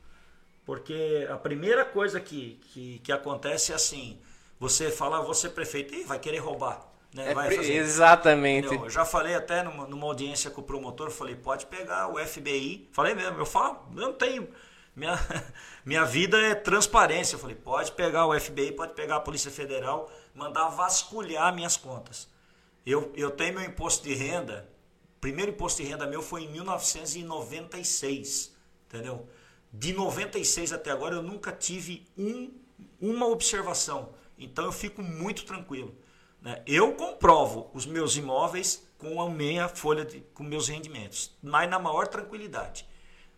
Porque a primeira coisa que, que, que acontece é assim: você fala, você prefeito, Ih, vai querer roubar. Né? É vai fazer. Exatamente. Entendeu? Eu já falei até numa, numa audiência com o promotor, falei, pode pegar o FBI. Falei mesmo, eu falo, eu não tenho. Minha, minha vida é transparência. Eu falei, pode pegar o FBI, pode pegar a Polícia Federal, mandar vasculhar minhas contas. Eu, eu tenho meu imposto de renda, primeiro imposto de renda meu foi em 1996, entendeu? De 96 até agora eu nunca tive um, uma observação. Então eu fico muito tranquilo. Né? Eu comprovo os meus imóveis com a minha folha, de, com meus rendimentos, mas na maior tranquilidade.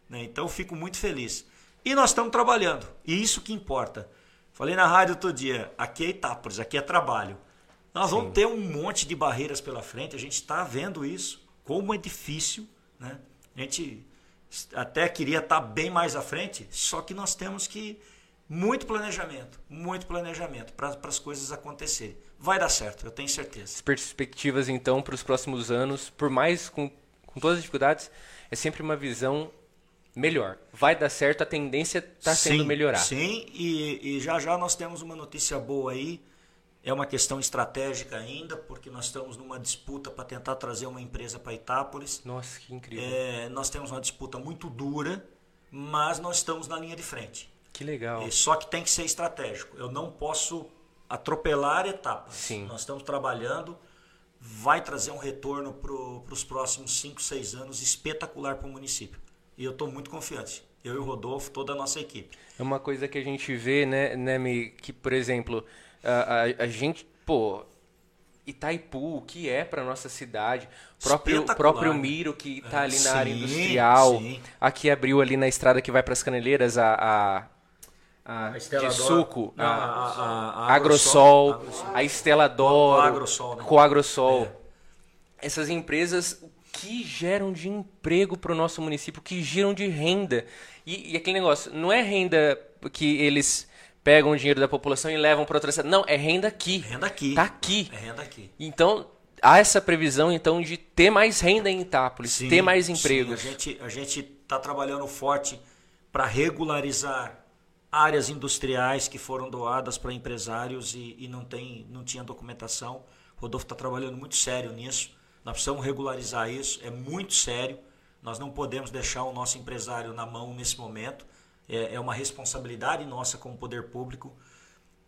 Né? Então eu fico muito feliz. E nós estamos trabalhando, e isso que importa. Falei na rádio outro dia, aqui é Itápolis, aqui é trabalho. Nós vamos ter um monte de barreiras pela frente, a gente está vendo isso, como é difícil. Né? A gente até queria estar tá bem mais à frente, só que nós temos que muito planejamento, muito planejamento para as coisas acontecerem. Vai dar certo, eu tenho certeza. As perspectivas, então, para os próximos anos, por mais com, com todas as dificuldades, é sempre uma visão melhor. Vai dar certo, a tendência está sendo melhorar. Sim, e, e já já nós temos uma notícia boa aí. É uma questão estratégica ainda, porque nós estamos numa disputa para tentar trazer uma empresa para Itápolis. Nossa, que incrível. É, nós temos uma disputa muito dura, mas nós estamos na linha de frente. Que legal. E só que tem que ser estratégico. Eu não posso atropelar etapas. Sim. Nós estamos trabalhando, vai trazer um retorno para os próximos 5, 6 anos espetacular para o município. E eu estou muito confiante. Eu e o Rodolfo, toda a nossa equipe. É uma coisa que a gente vê, né, né que, por exemplo, a, a, a gente, pô, Itaipu, o que é para nossa cidade, próprio próprio Miro que está ali na sim, área industrial, sim. aqui abriu ali na estrada que vai para as Caneleiras a, a a, de suco, a, a, a, Agrosol, Agrosol, a Estelador, Agrosol, né? com Agrosol. É. Essas empresas que geram de emprego para o nosso município, que geram de renda. E, e, aquele negócio, não é renda que eles pegam o dinheiro da população e levam para outra cidade. Não, é renda aqui. Renda aqui. Tá aqui. É renda aqui. Então, há essa previsão então de ter mais renda em Itápolis, sim, ter mais empregos. Sim, a gente a gente está trabalhando forte para regularizar áreas industriais que foram doadas para empresários e, e, não, tem, não tinha documentação. O Rodolfo está trabalhando muito sério nisso. Nós precisamos regularizar isso, é muito sério. Nós não podemos deixar o nosso empresário na mão nesse momento. É, é uma responsabilidade nossa como poder público.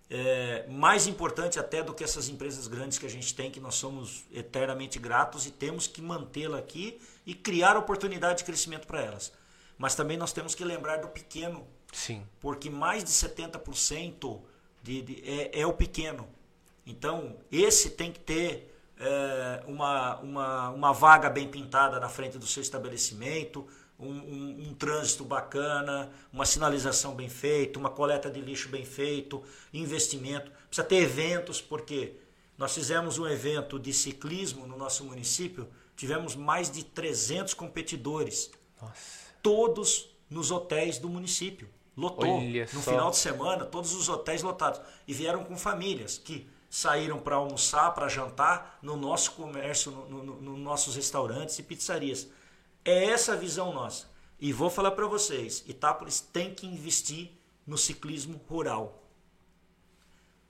É, mais importante até do que essas empresas grandes que a gente tem, que nós somos eternamente gratos e temos que mantê-la aqui e criar oportunidade de crescimento para elas. Mas também nós temos que lembrar do pequeno Sim. Porque mais de 70% de, de, é, é o pequeno. Então, esse tem que ter é, uma, uma, uma vaga bem pintada na frente do seu estabelecimento, um, um, um, trânsito bacana, uma sinalização bem feita, uma coleta de lixo bem feito, investimento. Precisa ter eventos, porque nós fizemos um evento de ciclismo no nosso município, tivemos mais de 300 competidores, Nossa. todos nos hotéis do município. Lotou. Olha no só. final de semana, todos os hotéis lotados. E vieram com famílias que saíram para almoçar, para jantar no nosso comércio, nos no, no, no nossos restaurantes e pizzarias. É essa a visão nossa. E vou falar para vocês: Itápolis tem que investir no ciclismo rural.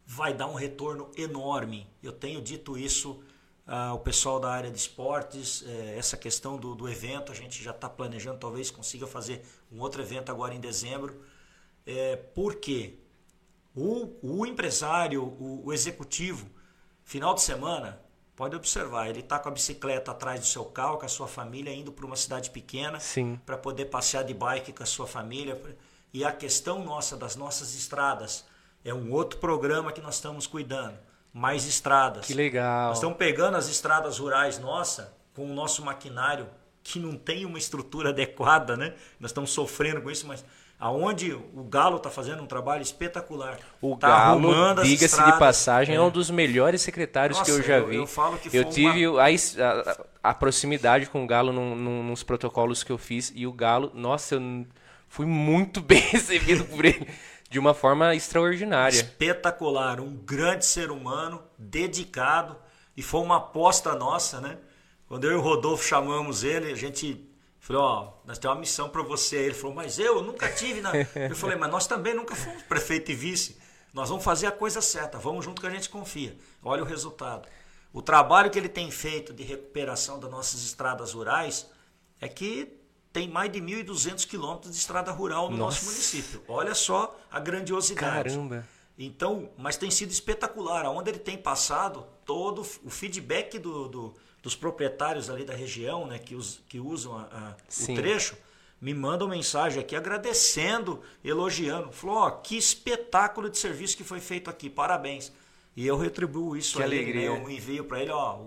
Vai dar um retorno enorme. Eu tenho dito isso ao pessoal da área de esportes, é, essa questão do, do evento, a gente já está planejando, talvez consiga fazer um outro evento agora em dezembro é, porque o, o empresário, o, o executivo, final de semana, pode observar, ele está com a bicicleta atrás do seu carro, com a sua família, indo para uma cidade pequena para poder passear de bike com a sua família. E a questão nossa das nossas estradas é um outro programa que nós estamos cuidando. Mais estradas. Que legal. Nós estamos pegando as estradas rurais nossa com o nosso maquinário que não tem uma estrutura adequada, né? Nós estamos sofrendo com isso, mas aonde o Galo está fazendo um trabalho espetacular. O tá Galo, diga-se de passagem, é. é. um dos melhores secretários Nossa, que eu já vi. Eu, eu falo que eu tive uma... a, a, a, proximidade com o Galo num, num, nos protocolos que eu fiz e o Galo, nossa, eu fui muito bem recebido por ele. De uma forma extraordinária. Espetacular, um grande ser humano, dedicado, e foi uma aposta nossa, né? Quando eu e o Rodolfo chamamos ele, a gente Falei, ó, nós temos uma missão para você. Ele falou, mas eu nunca tive. Na... Eu falei, mas nós também nunca fomos prefeito e vice. Nós vamos fazer a coisa certa, vamos junto que a gente confia. Olha o resultado. O trabalho que ele tem feito de recuperação das nossas estradas rurais é que tem mais de 1.200 quilômetros de estrada rural no Nossa. nosso município. Olha só a grandiosidade. Caramba! Então, mas tem sido espetacular. Aonde ele tem passado, todo o feedback do, do dos proprietários ali da região, né, que, us, que usam a, a, o trecho, me mandam mensagem aqui agradecendo, elogiando. Falou, ó, que espetáculo de serviço que foi feito aqui, parabéns. E eu retribuo isso que a alegria. ele, né? eu envio para ele, ó,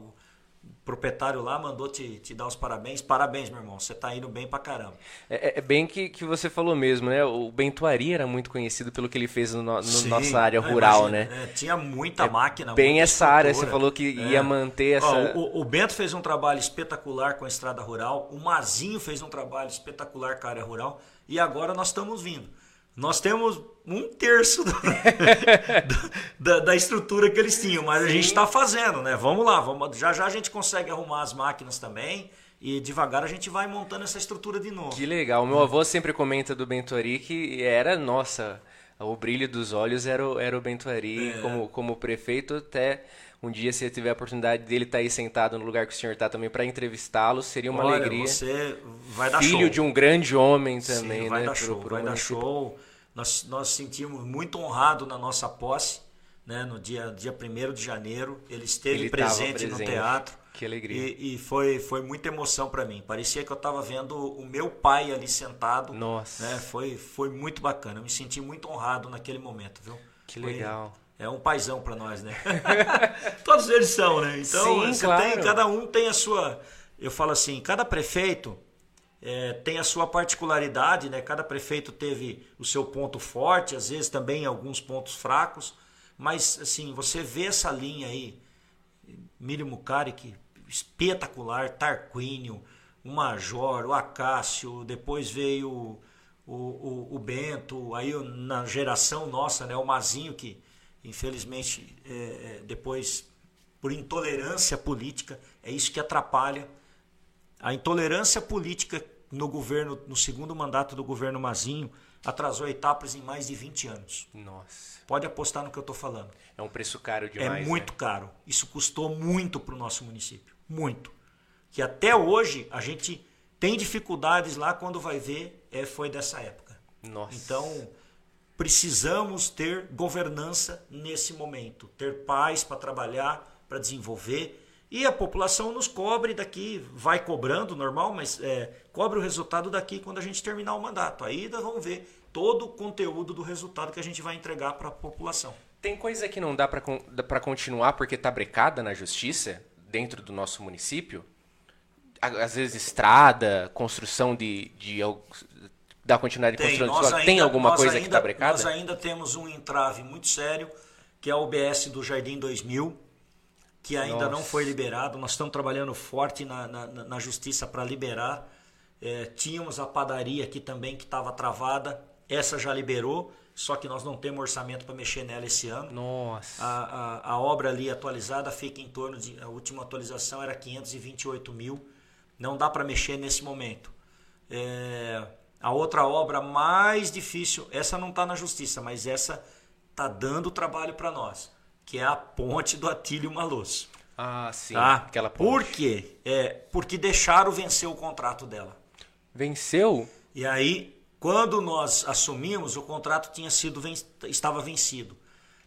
proprietário lá mandou te, te dar os parabéns. Parabéns, meu irmão. Você tá indo bem pra caramba. É, é- é bem que, que você falou mesmo, né? O Bentuari era muito conhecido pelo que ele fez no, no Sim, nossa área é, rural, imagina, né? é, tinha muita máquina. Bem muita essa área, você falou que ia manter essa- Ó, o, o Bento fez um trabalho espetacular com a estrada rural. O Mazinho fez um trabalho espetacular com a área rural. E agora nós estamos vindo. Nós temos um terço do- da, da estrutura que eles tinham, mas a gente está fazendo, né? Vamos lá, vamos, já já a gente consegue arrumar as máquinas também e devagar a gente vai montando essa estrutura de novo. Que legal. Meu avô sempre comenta do Bentuari que era, nossa, o brilho dos olhos era o, era o Bentuari É. como, como prefeito. Até um dia, se tiver a oportunidade dele estar aí sentado no lugar que o senhor está também para entrevá-lo, seria uma Olha, alegria. Você vai dar Filho show. de um grande homem Sim, também, vai né? dar pro- show, pro vai dar show. Nós, nós sentimos muito honrado na nossa posse, né? No dia, dia 1 de janeiro. Ele esteve Ele tava presente, no presente. teatro. Que alegria. E, e foi, foi muita emoção para mim. Parecia que eu estava vendo o meu pai ali sentado. Nossa. Né? Foi, foi muito bacana. Eu me senti muito honrado naquele momento, viu? Que Foi- legal. É um paizão para nós, né? Todos eles são, né? Então, Sim, claro. tem, cada um tem a sua. Eu falo assim, cada prefeito é, tem a sua particularidade, né? Cada prefeito teve o seu ponto forte, às vezes também alguns pontos fracos, mas assim, você vê essa linha aí, Miriam Mucaric, espetacular, Tarquínio, o Major, o Acácio, depois veio o, o, o Bento, aí na geração nossa, né, o Mazinho, que infelizmente é, é, depois, por intolerância política, é isso que atrapalha a intolerância política no governo, no segundo mandato do governo Mazinho, atrasou etapas em mais de 20 anos. Nossa, Pode apostar no que eu estou falando. é um preço caro demais. é muito né? caro. Isso custou muito para o nosso município. Muito. Que até hoje a gente tem dificuldades lá quando vai ver, é, foi dessa época. Nossa. Então, precisamos ter governança nesse momento, ter paz para trabalhar, para desenvolver. E a população nos cobre daqui, vai cobrando, normal, mas é, cobre o resultado daqui quando a gente terminar o mandato. Aí vamos ver todo o conteúdo do resultado que a gente vai entregar para a população. Tem coisa que não dá pra continuar porque tá brecada na justiça dentro do nosso município? Às vezes estrada, construção de, de dar continuidade de construção de nós. Tem alguma nós coisa que ainda- tá brecada? Nós ainda temos um entrave muito sério, que é o OBS do Jardim 2000, que ainda não Nossa. foi liberado. Nós estamos trabalhando forte na, na, na justiça para liberar. É, tínhamos a padaria aqui também que estava travada. Essa já liberou, só que nós não temos orçamento para mexer nela esse ano. Nossa. A, a, a obra ali atualizada fica em torno de. A última atualização era 528 mil. Não dá para mexer nesse momento. É, a outra obra mais difícil, essa não está na justiça, mas essa está dando trabalho para nós, que é a ponte do Atílio Malosso. Ah, sim. Tá? Aquela Por ponte. quê? É, porque deixaram vencer o contrato dela. Venceu? E aí, quando nós assumimos, o contrato tinha sido ven- estava vencido.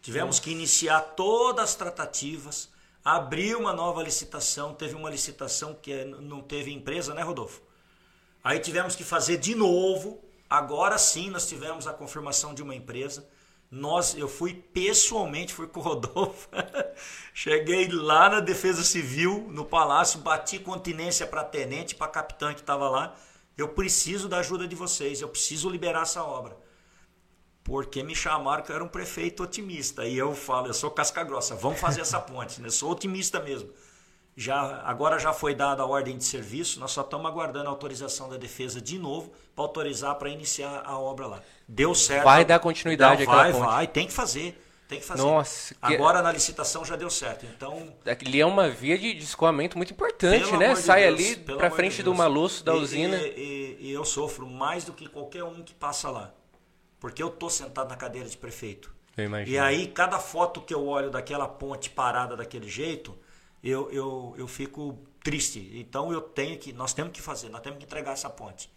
Tivemos que iniciar todas as tratativas, abrir uma nova licitação. Teve uma licitação que eh, não teve empresa, né, Rodolfo? Aí tivemos que fazer de novo. Agora sim nós tivemos a confirmação de uma empresa. Nós, eu fui pessoalmente, fui com o Rodolfo. Cheguei lá na Defesa Civil, no Palácio, bati continência para tenente, para capitã que estava lá. Eu preciso da ajuda de vocês, eu preciso liberar essa obra. Porque me chamaram que eu era um prefeito otimista. E eu falo, eu sou casca grossa, vamos fazer essa ponte. né? Sou otimista mesmo. Já, agora já foi dada a ordem de serviço, nós só estamos aguardando a autorização da defesa de novo para autorizar para iniciar a obra lá. Deu certo. Vai dar continuidade Não, vai, ponte. vai, tem que fazer. Tem que fazer. Nossa, que- Agora na licitação já deu certo. Então, Ali é uma via de de escoamento muito importante, pelo né? de Sai Deus, ali amor frente de do maluço da E- usina. E, e- e eu sofro mais do que qualquer um que passa lá. Porque eu tô sentado na cadeira de prefeito. Eu imagino. E aí, cada foto que eu olho daquela ponte parada daquele jeito, eu, eu, eu fico triste. Então eu tenho que. Nós temos que fazer, nós temos que entregar essa ponte.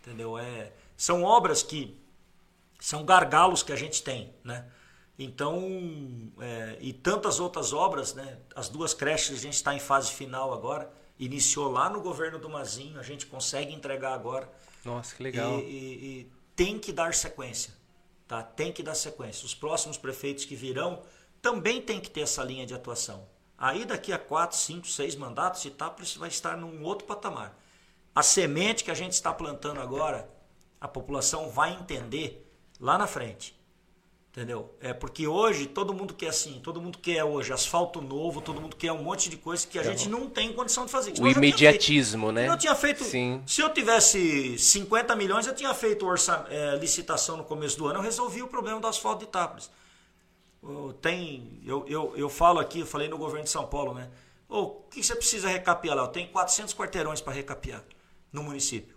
Entendeu? É, são obras que são gargalos que a gente tem, né? Então, é, e tantas outras obras, né? As duas creches a gente está em fase final agora. Iniciou lá no governo do Mazinho, a gente consegue entregar agora. Nossa, que legal. E, e- e tem que dar sequência, tá? Tem que dar sequência. Os próximos prefeitos que virão também tem que ter essa linha de atuação. Aí daqui a 4, 5, 6 mandatos, Itápolis vai estar num outro patamar. A semente que a gente está plantando agora, a população vai entender lá na frente. Entendeu? É porque hoje todo mundo quer assim, todo mundo quer hoje asfalto novo, todo mundo quer um monte de coisa que a gente não tem condição de fazer. O imediatismo, né? Eu tinha feito. Sim. Se eu tivesse 50 milhões, eu tinha feito orça, é, licitação no começo do ano, eu resolvi o problema do asfalto de Itápolis. Tem, eu, eu, eu falo aqui, eu falei no governo de São Paulo, né? O que você precisa recapear lá? Tenho 400 quarteirões para recapear no município.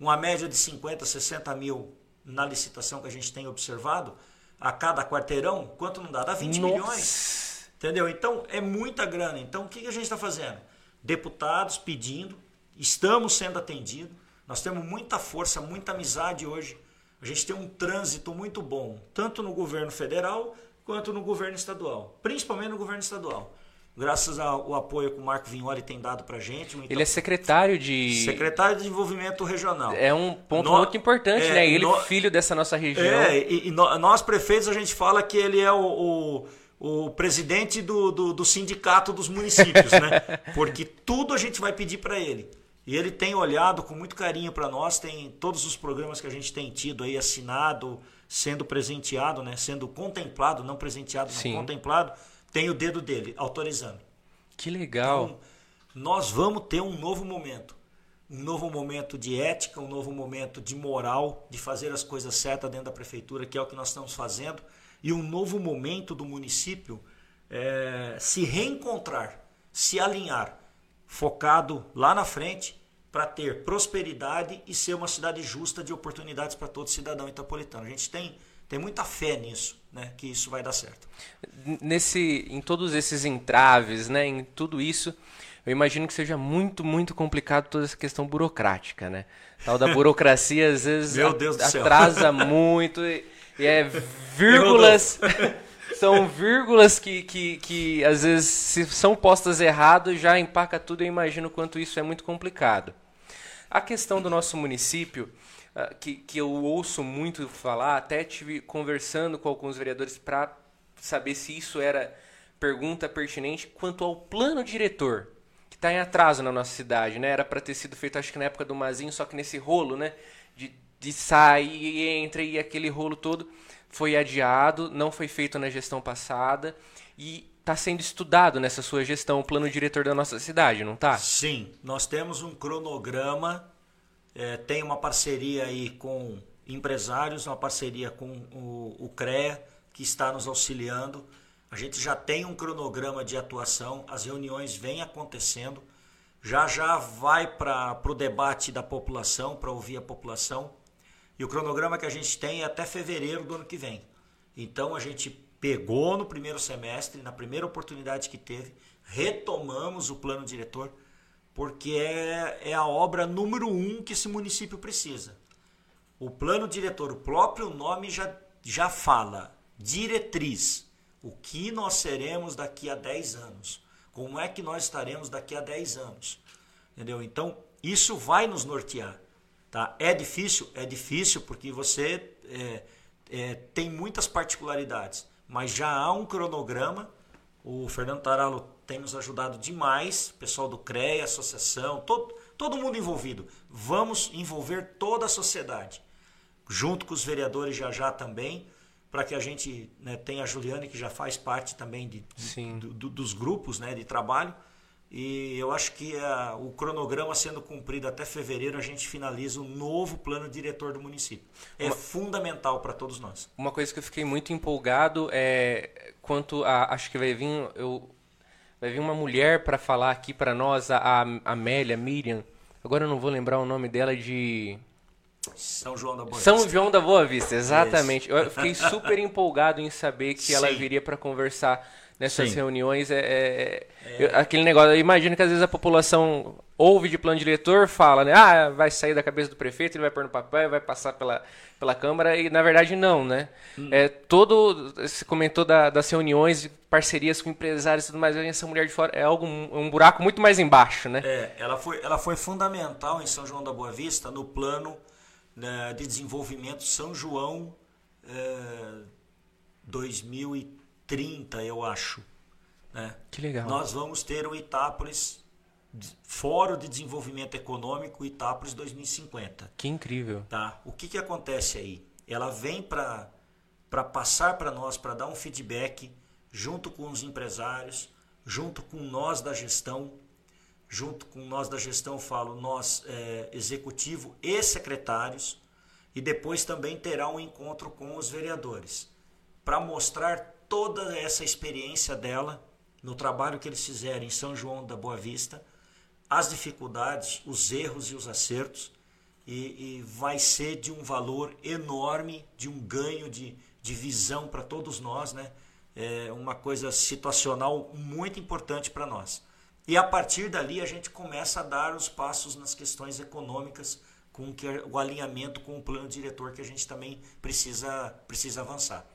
Uma média de 50, 60 mil na licitação que a gente tem observado a cada quarteirão, quanto não dá? Dá 20 Nossa. milhões. Entendeu? Então é muita grana. Então o que que a gente está fazendo? Deputados pedindo, estamos sendo atendidos, nós temos muita força, muita amizade hoje. A gente tem um trânsito muito bom, tanto no governo federal quanto no governo estadual, principalmente no governo estadual. Graças ao apoio que o Marco Vignoli tem dado para a gente. o Ele é secretário de. secretário de Desenvolvimento Regional. É um ponto No- muito importante, é, né? Ele, no- filho dessa nossa região. É, e, e nós prefeitos a gente fala que ele é o, o, o presidente do, do, do sindicato dos municípios, né? Porque tudo a gente vai pedir para ele. E ele tem olhado com muito carinho para nós, tem todos os programas que a gente tem tido aí assinado, sendo presenteado, né? Sendo contemplado, não presenteado, não Sim. contemplado, tem o dedo dele autorizando. Que legal. Então, nós vamos ter um novo momento. Um novo momento de ética, um novo momento de moral, de fazer as coisas certas dentro da prefeitura, que é o que nós estamos fazendo, e um novo momento do município eh, se reencontrar, se alinhar, focado lá na frente para ter prosperidade e ser uma cidade justa de oportunidades para todo cidadão itapolitano. A gente tem, tem muita fé nisso, né, que isso vai dar certo. nesse em todos esses entraves, né, em tudo isso, eu imagino que seja muito, muito complicado toda essa questão burocrática, né? Tal da burocracia às vezes atrasa muito e, e é vírgulas são vírgulas que, que, que às vezes se são postas errado já empaca tudo. Eu imagino o quanto isso é muito complicado. A questão do nosso município, ah, que, que eu ouço muito falar, até tive conversando com alguns vereadores para saber se isso era pergunta pertinente quanto ao plano diretor, que está em atraso na nossa cidade, né? Era para ter sido feito, acho que na época do Mazinho, só que nesse rolo, né? De, de sair e entra e aquele rolo todo foi adiado, não foi feito na gestão passada e está sendo estudado nessa sua gestão o plano diretor da nossa cidade, não tá? Sim, nós temos um cronograma, é, tem uma parceria aí com empresários, uma parceria com o, o CREA, que está nos auxiliando. A gente já tem um cronograma de atuação, as reuniões vêm acontecendo, já já vai para o debate da população, para ouvir a população. E o cronograma que a gente tem é até fevereiro do ano que vem. Então a gente pegou no primeiro semestre, na primeira oportunidade que teve, retomamos o plano diretor, porque é, é a obra número um que esse município precisa. O plano diretor, o próprio nome já, já fala, diretriz. O que nós seremos daqui a 10 anos? Como é que nós estaremos daqui a 10 anos? Entendeu? Então, isso vai nos nortear. Tá? É difícil? É difícil porque você é, é, tem muitas particularidades, mas já há um cronograma. O Fernando Taralo tem nos ajudado demais, o pessoal do CREA, associação, todo, todo mundo envolvido. Vamos envolver toda a sociedade, junto com os vereadores já já também, para que a gente né, tenha a Juliane, que já faz parte também de, do- do- dos grupos né, de trabalho. E eu acho que ah, o cronograma sendo cumprido até fevereiro, a gente finaliza o novo plano diretor do município. É fundamental para todos nós. Uma coisa que eu fiquei muito empolgado é quanto a. Acho que vai vir. Eu, vai vir uma mulher para falar aqui para nós, a, a Amélia, Miriam. Agora eu não vou lembrar o nome dela de. São João da Boa São Vista. João da Boa Vista, exatamente. Eu fiquei super empolgado em saber que ela Sim. viria para conversar nessas Sim. reuniões. É, é, é. é. Aquele negócio. imagina imagino que às vezes a população ouve de plano diretor, fala, né? Ah, vai sair da cabeça do prefeito, ele vai pôr no papel, vai passar pela, pela Câmara, e na verdade não, né? Hum. É, todo. Você comentou da, das reuniões, parcerias com empresários e tudo mais, essa mulher de fora é algo, um buraco muito mais embaixo, né? É, ela foi, ela foi fundamental em São João da Boa Vista no plano né, de desenvolvimento São João eh, é, 2013. 30, eu acho. Né? Que legal. Nós vamos ter o Itápolis Fórum de Desenvolvimento Econômico Itápolis 2050. Que incrível. Tá? O que, que acontece aí? Ela vem para passar para nós, para dar um feedback junto com os empresários, junto com nós da gestão, junto com nós da gestão, falo nós é, executivo e secretários, e depois também terá um encontro com os vereadores, para mostrar toda essa experiência dela no trabalho que eles fizeram em São João da Boa Vista, as dificuldades, os erros e os acertos, e, e vai ser de um valor enorme, de um ganho de, de visão para todos nós, né? É uma coisa situacional muito importante para nós. E a partir dali a gente começa a dar os passos nas questões econômicas com o alinhamento com o plano diretor que a gente também precisa precisa avançar.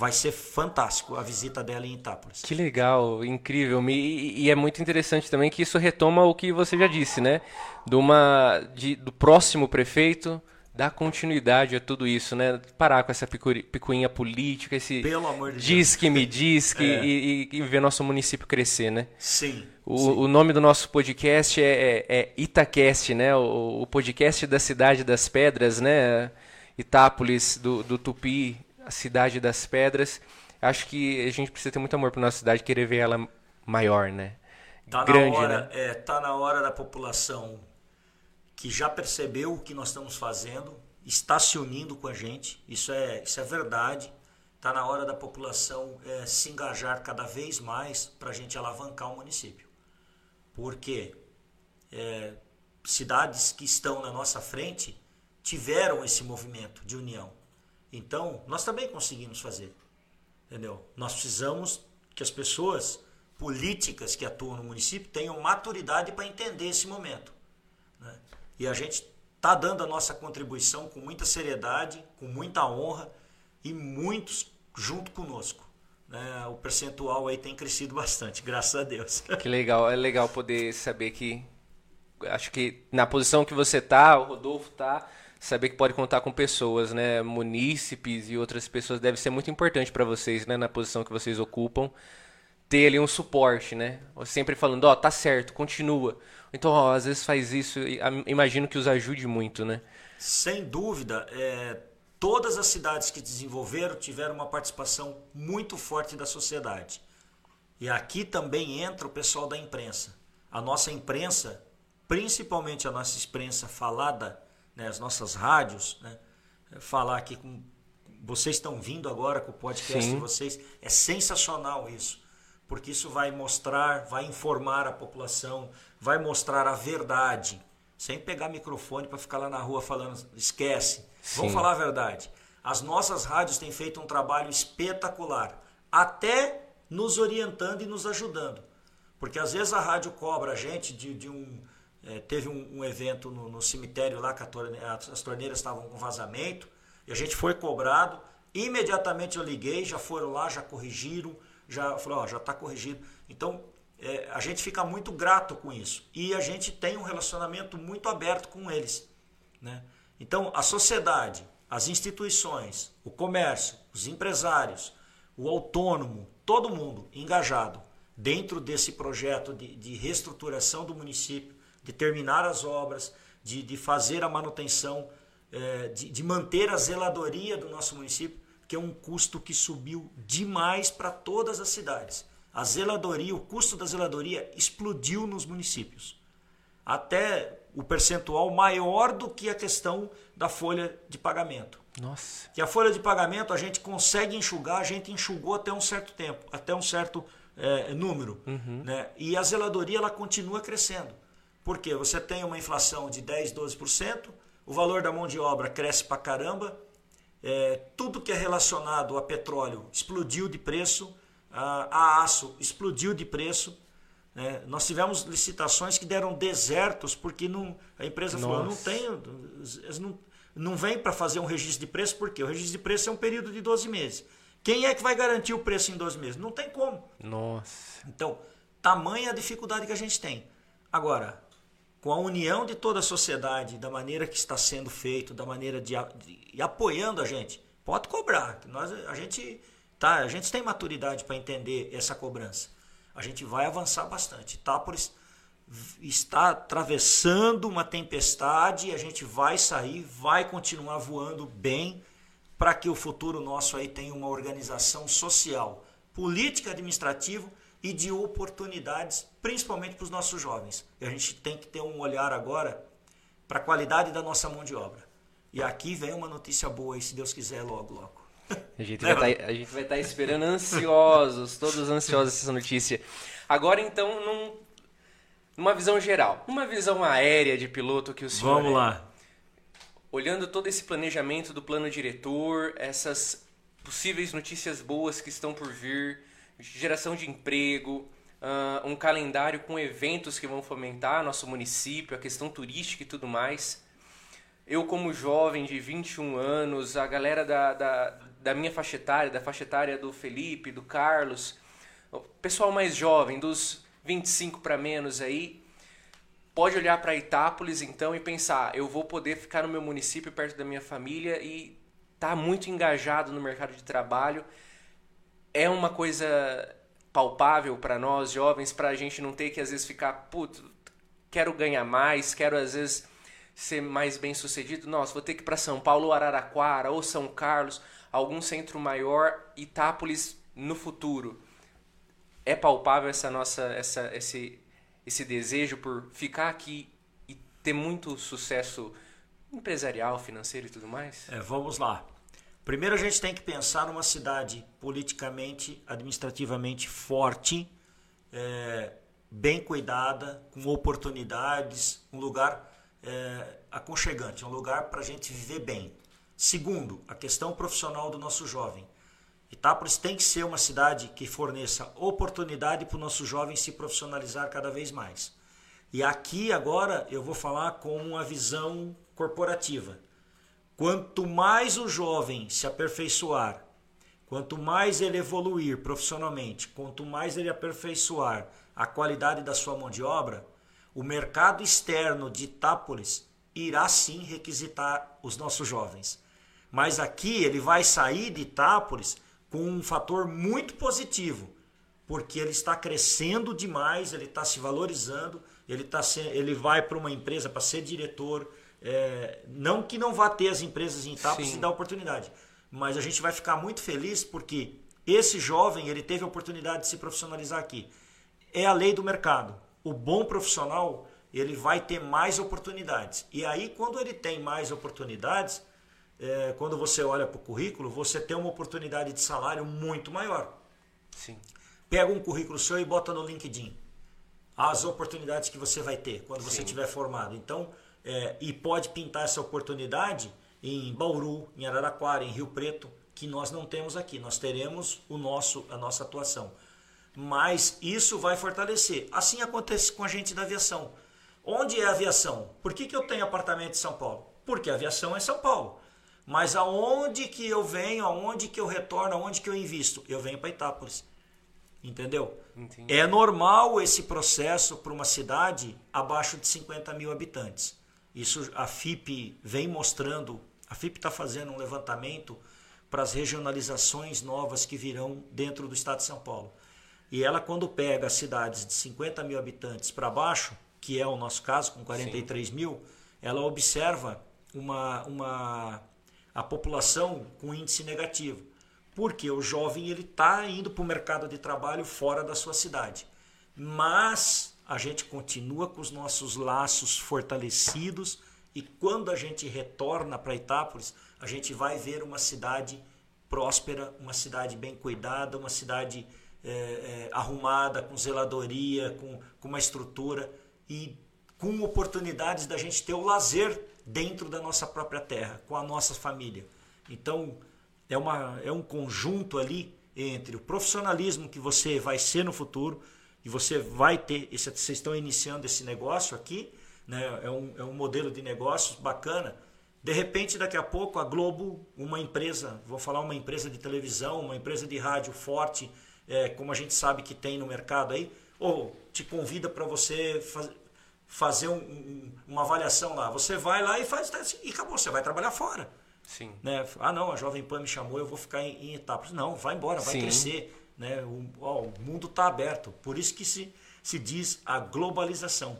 Vai ser fantástico a visita dela em Itápolis. Que legal, incrível. E, e, é muito interessante também que isso retoma o que você já disse, né? De uma, de, do próximo prefeito dar continuidade a tudo isso, né? Parar com essa picuinha política, esse Pelo amor de diz Deus. que me diz que É. e, e- e ver nosso município crescer, né? Sim. O, sim. o nome do nosso podcast é, é, é Itacast, né? O, o podcast da cidade das pedras, né? Itápolis, do, do Tupi, a cidade das pedras. Acho que a gente precisa ter muito amor para nossa cidade, querer ver ela maior, né? Tá grande, na hora, né? é, tá na hora da população que já percebeu o que nós estamos fazendo, está se unindo com a gente. Isso é, isso é verdade. Tá na hora da população é, se engajar cada vez mais para a gente alavancar o município. Porque é, cidades que estão na nossa frente tiveram esse movimento de união. Então, nós também conseguimos fazer. Entendeu? Nós precisamos que as pessoas políticas que atuam no município tenham maturidade para entender esse momento. né? E a gente está dando a nossa contribuição com muita seriedade, com muita honra e muitos junto conosco. né? O percentual aí tem crescido bastante, graças a Deus. Que legal, é legal poder saber que. Acho que na posição que você tá, o Rodolfo tá, saber que pode contar com pessoas, né? Munícipes e outras pessoas deve ser muito importante para vocês, né? Na posição que vocês ocupam. Ter ali um suporte, né? Sempre falando, ó, tá certo, continua. Então, ó, às vezes faz isso, e, imagino que os ajude muito, né? Sem dúvida, é, todas as cidades que desenvolveram tiveram uma participação muito forte da sociedade. E aqui também entra o pessoal da imprensa. A nossa imprensa, principalmente a nossa imprensa falada, né, as nossas rádios, né, falar aqui com. Vocês estão vindo agora com o podcast Sim. de vocês. É sensacional isso. Porque isso vai mostrar, vai informar a população, vai mostrar a verdade. Sem pegar microfone para ficar lá na rua falando, esquece. Vamos Sim. falar a verdade. As nossas rádios têm feito um trabalho espetacular, até nos orientando e nos ajudando. Porque às vezes a rádio cobra a gente de, de um. Eh, teve um, um evento no, no cemitério lá que a torne- as as torneiras estavam com vazamento, e a gente foi cobrado. Imediatamente eu liguei, já foram lá, já corrigiram, já falou, já está corrigido. Então eh, a gente fica muito grato com isso. E a gente tem um relacionamento muito aberto com eles. Né? Então, a sociedade, as instituições, o comércio, os empresários, o autônomo, todo mundo engajado dentro desse projeto de, de reestruturação do município, de terminar as obras, de, de fazer a manutenção, eh, de, de manter a zeladoria do nosso município, que é um custo que subiu demais para todas as cidades. A zeladoria, o custo da zeladoria explodiu nos municípios até o percentual maior do que a questão da folha de pagamento. Nossa. Que a folha de pagamento a gente consegue enxugar, a gente enxugou até um certo tempo, até um certo eh, número. Né? E a zeladoria ela continua crescendo. Por quê? Você tem uma inflação de 10, 12%, o valor da mão de obra cresce pra caramba, eh, tudo que é relacionado a petróleo explodiu de preço, a, a aço explodiu de preço. né? Nós tivemos licitações que deram desertos porque não, a empresa falou, não Nossa. tem, eles não, não vem para fazer um registro de preço, porque o registro de preço é um período de 12 meses. Quem é que vai garantir o preço em 12 meses? Não tem como. Nossa. Então, tamanha a dificuldade que a gente tem. Agora, com a união de toda a sociedade, da maneira que está sendo feito, da maneira de, de- e apoiando a gente, pode cobrar. Nós, a gente tá, a gente tem maturidade para entender essa cobrança. a gente vai avançar bastante. Itápolis está atravessando uma tempestade e a gente vai sair, vai continuar voando bem para que o futuro nosso aí tenha uma organização social, política, administrativa e de oportunidades, principalmente para os nossos jovens. E a gente tem que ter um olhar agora para a qualidade da nossa mão de obra. E aqui vem uma notícia boa, aí, se Deus quiser, logo, logo. A gente vai tá, estar tá esperando ansiosos, todos ansiosos essa notícia. Agora, então, num, numa visão geral, uma visão aérea de piloto que o senhor. Vamos é, lá. Olhando todo esse planejamento do plano diretor, essas possíveis notícias boas que estão por vir, geração de emprego, uh, um calendário com eventos que vão fomentar nosso município, a questão turística e tudo mais. Eu, como jovem de 21 anos, a galera da, da, da minha faixa etária, da faixa etária do Felipe, do Carlos, o pessoal mais jovem, dos 25 para menos aí, pode olhar para Itápolis então e pensar: eu vou poder ficar no meu município perto da minha família e tá muito engajado no mercado de trabalho. É uma coisa palpável para nós jovens, para a gente não ter que às vezes ficar, puto, quero ganhar mais, quero às vezes ser mais bem sucedido. Nossa, vou ter que ir para São Paulo, ou Araraquara, ou São Carlos, algum centro maior, Itápolis no futuro. É palpável essa nossa, essa, esse, esse desejo por ficar aqui e ter muito sucesso empresarial, financeiro e tudo mais? É, vamos lá. Primeiro a gente tem que pensar numa cidade politicamente, administrativamente forte, é, bem cuidada, com oportunidades, um lugar é, aconchegante, um lugar para a gente viver bem. Segundo, a questão profissional do nosso jovem. Itápolis tem que ser uma cidade que forneça oportunidade para o nosso jovem se profissionalizar cada vez mais. E aqui agora eu vou falar com uma visão corporativa. Quanto mais o jovem se aperfeiçoar, quanto mais ele evoluir profissionalmente, quanto mais ele aperfeiçoar a qualidade da sua mão de obra, o mercado externo de Itápolis irá sim requisitar os nossos jovens. Mas aqui ele vai sair de Itápolis com um fator muito positivo, porque ele está crescendo demais, ele está se valorizando, ele, tá se, ele vai para uma empresa para ser diretor. É, não que não vá ter as empresas em Itápolis e dar oportunidade, mas a gente vai ficar muito feliz porque esse jovem ele teve a oportunidade de se profissionalizar aqui. É a lei do mercado. O bom profissional ele vai ter mais oportunidades. E aí, quando ele tem mais oportunidades, é, quando você olha para o currículo, você tem uma oportunidade de salário muito maior. Sim. Pega um currículo seu e bota no LinkedIn. As oportunidades que você vai ter quando você estiver formado. Então, é, e pode pintar essa oportunidade em Bauru, em Araraquara, em Rio Preto, que nós não temos aqui. Nós teremos o nosso, a nossa atuação. Mas isso vai fortalecer. Assim acontece com a gente da aviação. Onde é a aviação? Por que, que eu tenho apartamento em São Paulo? Porque a aviação é São Paulo. Mas aonde que eu venho, aonde que eu retorno, aonde que eu invisto? Eu venho para Itápolis. Entendeu? Entendi. É normal esse processo para uma cidade abaixo de 50 mil habitantes. Isso a FIP vem mostrando. A FIP está fazendo um levantamento para as regionalizações novas que virão dentro do estado de São Paulo. E ela, quando pega as cidades de 50 mil habitantes para baixo, que é o nosso caso, com 43 Sim. mil, ela observa uma, uma a população com índice negativo. Porque o jovem ele está indo para o mercado de trabalho fora da sua cidade. Mas a gente continua com os nossos laços fortalecidos e quando a gente retorna para Itápolis, a gente vai ver uma cidade próspera, uma cidade bem cuidada, uma cidade é, é, arrumada, com zeladoria, com, com uma estrutura e com oportunidades da gente ter o lazer dentro da nossa própria terra, com a nossa família. Então, é, uma, é um conjunto ali entre o profissionalismo que você vai ser no futuro, e você vai ter, esse, vocês estão iniciando esse negócio aqui, né? é, um, é um modelo de negócios bacana. De repente, daqui a pouco, a Globo, uma empresa, vou falar uma empresa de televisão, uma empresa de rádio forte, é, como a gente sabe que tem no mercado aí, ou te convida para você faz, fazer um, um, uma avaliação lá. Você vai lá e faz e acabou, você vai trabalhar fora. Sim. Né? Ah, não, a Jovem Pan me chamou, eu vou ficar em, em etapas. Não, vai embora, vai Sim. crescer. Né? O, ó, o mundo está aberto. Por isso que se, se diz a globalização.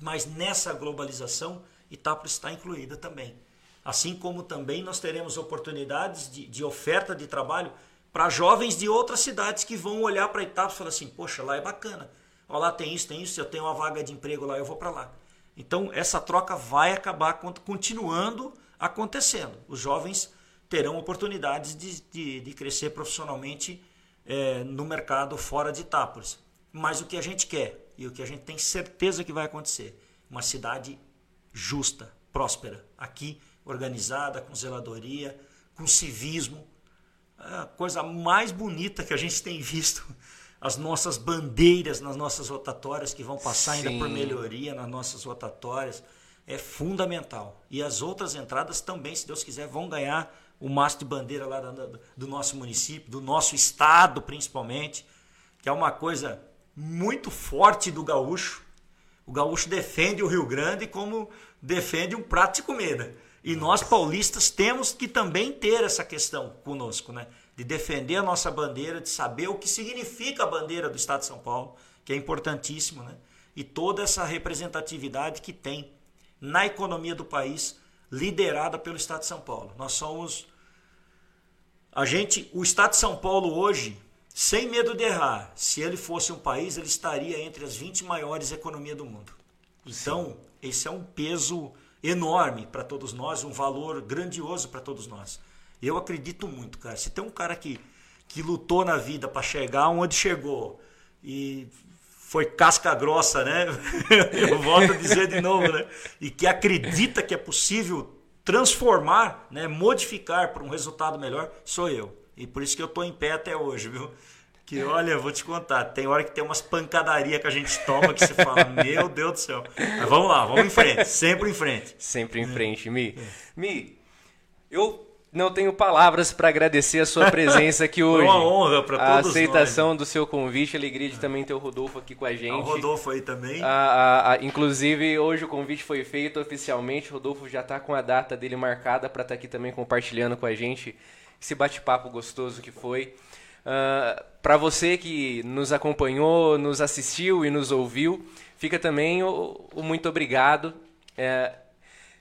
Mas nessa globalização, Itápolis está incluída também. Assim como também nós teremos oportunidades de, de oferta de trabalho para jovens de outras cidades que vão olhar para Itápolis e falar assim: poxa, lá é bacana. Olha lá tem isso, tem isso, eu tenho uma vaga de emprego lá, eu vou para lá. Então essa troca vai acabar continuando acontecendo. Os jovens terão oportunidades de, de, de crescer profissionalmente é, no mercado fora de Itápolis. Mas o que a gente quer e o que a gente tem certeza que vai acontecer, uma cidade justa, próspera, aqui organizada, com zeladoria, com civismo. A coisa mais bonita que a gente tem visto, as nossas bandeiras nas nossas rotatórias, que vão passar Sim. ainda por melhoria nas nossas rotatórias, é fundamental. E as outras entradas também, se Deus quiser, vão ganhar o mastro de bandeira lá do nosso município, do nosso estado principalmente, que é uma coisa muito forte do gaúcho. O gaúcho defende o Rio Grande como defende um prato de comida. E nós paulistas temos que também ter essa questão conosco, né? De defender a nossa bandeira, de saber o que significa a bandeira do Estado de São Paulo, que é importantíssimo, né? E toda essa representatividade que tem na economia do país, liderada pelo Estado de São Paulo. Nós somos a gente, o Estado de São Paulo hoje, sem medo de errar, se ele fosse um país, ele estaria entre as 20 maiores economias do mundo. Então, Sim. esse é um peso enorme para todos nós, um valor grandioso para todos nós. Eu acredito muito, cara. Se tem um cara que, que lutou na vida para chegar onde chegou e foi casca grossa, né? Eu volto a dizer de novo, né? E que acredita que é possível transformar, né? modificar para um resultado melhor, sou eu. E por isso que eu estou em pé até hoje, viu? Que olha, vou te contar, tem hora que tem umas pancadarias que a gente toma que você fala, meu Deus do céu. Mas vamos lá, vamos em frente, sempre em frente. Sempre em frente, Mi. Mi, eu não tenho palavras para agradecer a sua presença aqui hoje. Foi uma honra para todos A aceitação nós. do seu convite, alegria de também ter o Rodolfo aqui com a gente. O Rodolfo aí também. A, a, a, inclusive, hoje o convite foi feito oficialmente, o Rodolfo já está com a data dele marcada para estar tá aqui também compartilhando com a gente esse bate-papo gostoso que foi. Uh, ah, Para você que nos acompanhou, nos assistiu e nos ouviu, fica também o, o muito obrigado. É,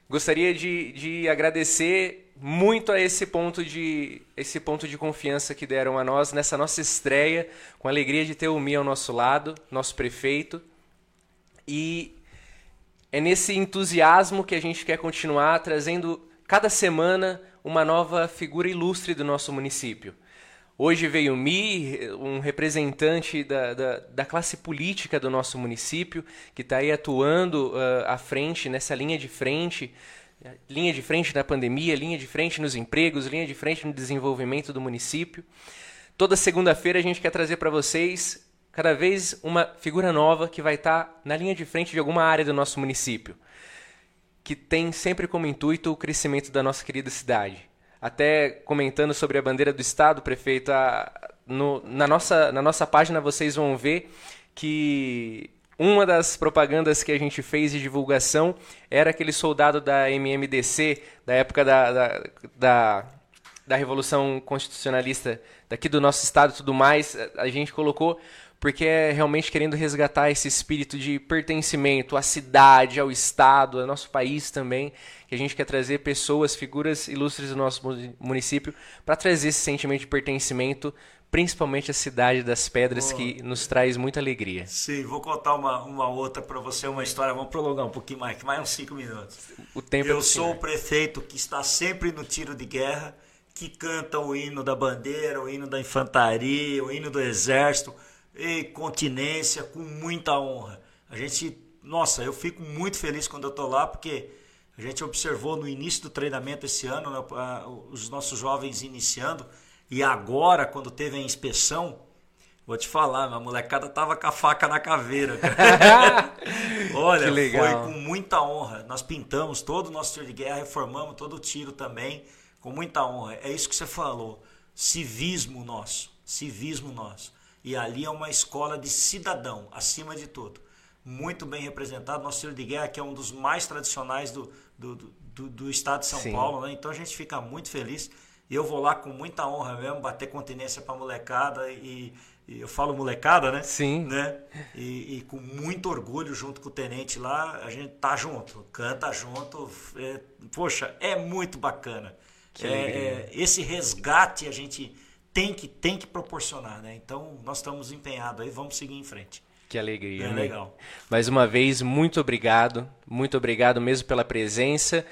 gostaria de, de agradecer muito a esse ponto de esse ponto de confiança que deram a nós nessa nossa estreia, com a alegria de ter o Mi ao nosso lado, nosso prefeito. E é nesse entusiasmo que a gente quer continuar trazendo cada semana uma nova figura ilustre do nosso município. Hoje veio o Mi, um representante da, da, da, classe política do nosso município, que está aí atuando uh, à frente, nessa linha de frente, linha de frente na pandemia, linha de frente nos empregos, linha de frente no desenvolvimento do município. Toda segunda-feira a gente quer trazer para vocês cada vez uma figura nova que vai estar tá na linha de frente de alguma área do nosso município, que tem sempre como intuito o crescimento da nossa querida cidade até comentando sobre a bandeira do Estado, prefeito, a, no, na, nossa, na nossa página vocês vão ver que uma das propagandas que a gente fez de divulgação era aquele soldado da MMDC, da época da, da, da, da Revolução Constitucionalista daqui do nosso estado e tudo mais. A gente colocou porque é realmente querendo resgatar esse espírito de pertencimento à cidade, ao estado, ao nosso país também, que a gente quer trazer pessoas, figuras ilustres do nosso município para trazer esse sentimento de pertencimento, principalmente à cidade das pedras, oh. que nos traz muita alegria. Sim, vou contar uma, uma outra para você, uma história, vamos prolongar um pouquinho mais, mais uns cinco minutos. O tempo Eu sou o prefeito que está sempre no tiro de guerra, que canta o hino da bandeira, o hino da infantaria, o hino do exército, e continência, com muita honra. A gente, nossa, eu fico muito feliz quando eu estou lá, porque a gente observou no início do treinamento esse ano, né, os nossos jovens iniciando, e agora, quando teve a inspeção, vou te falar, a molecada tava com a faca na caveira. Olha, foi com muita honra. Nós pintamos todo o nosso tiro de guerra, reformamos todo o tiro também, com muita honra. É isso que você falou. Civismo nosso. Civismo nosso. E ali é uma escola de cidadão, acima de tudo. Muito bem representado. Nosso tiro de guerra, que é um dos mais tradicionais do, do, do, do estado de São Sim. Paulo. Né? Então a gente fica muito feliz eu vou lá com muita honra mesmo, bater continência pra molecada e, e eu falo molecada, né? Sim. Né? E, e com muito orgulho junto com o tenente lá, a gente tá junto, canta junto. É, poxa, é muito bacana. É, é, esse resgate a gente tem que, tem que proporcionar, né? Então nós estamos empenhados aí, vamos seguir em frente. Que alegria. É né? legal. Mais uma vez, muito obrigado. Muito obrigado mesmo pela presença.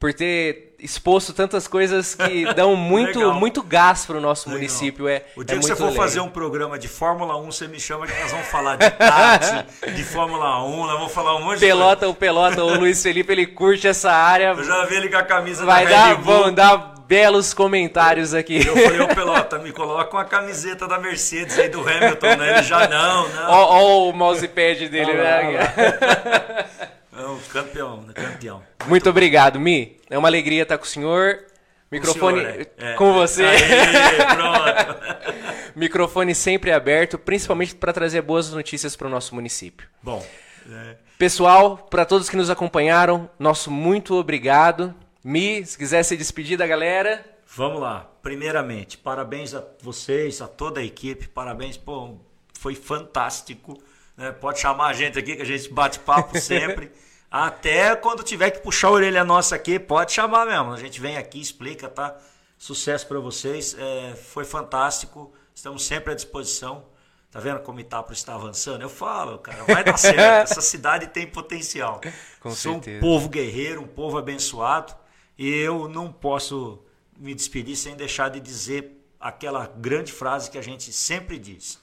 Por ter exposto tantas coisas que dão muito, Legal. muito gás para o nosso Legal. município. É, O é dia que você for fazer um programa de Fórmula 1, você me chama que nós vamos falar de Tati, de Fórmula 1, nós vamos falar um monte de Pelota, o Pelota, o Luiz Felipe, ele curte essa área. Eu já vi ele com a camisa Vai da dar, Red Bull. vão dar belos comentários aqui. Eu falei, ô Pelota, me coloca uma camiseta da Mercedes aí do Hamilton, né? Ele já não, não. Ó, ó o mousepad dele. né? Não, campeão, né? campeão. Muito obrigado, Mi. É uma alegria estar com o senhor. Microfone senhor, é. É. com você. Aê, pronto. Microfone sempre aberto, principalmente para trazer boas notícias para o nosso município. Bom, é, Pessoal, para todos que nos acompanharam, nosso muito obrigado. Mi, se quiser se despedir da galera. vamos lá. Primeiramente, parabéns a vocês, a toda a equipe. Parabéns, pô, foi fantástico. né? Pode chamar a gente aqui que a gente bate papo sempre. Até quando tiver que puxar a orelha nossa aqui, pode chamar mesmo. A gente vem aqui, explica, tá? Sucesso para vocês. É, foi fantástico. Estamos sempre à disposição. Tá vendo como Itápolis está avançando? Eu falo, cara, vai dar certo. Essa cidade tem potencial. Com Sou certeza. um povo guerreiro, um povo abençoado. E eu não posso me despedir sem deixar de dizer aquela grande frase que a gente sempre diz: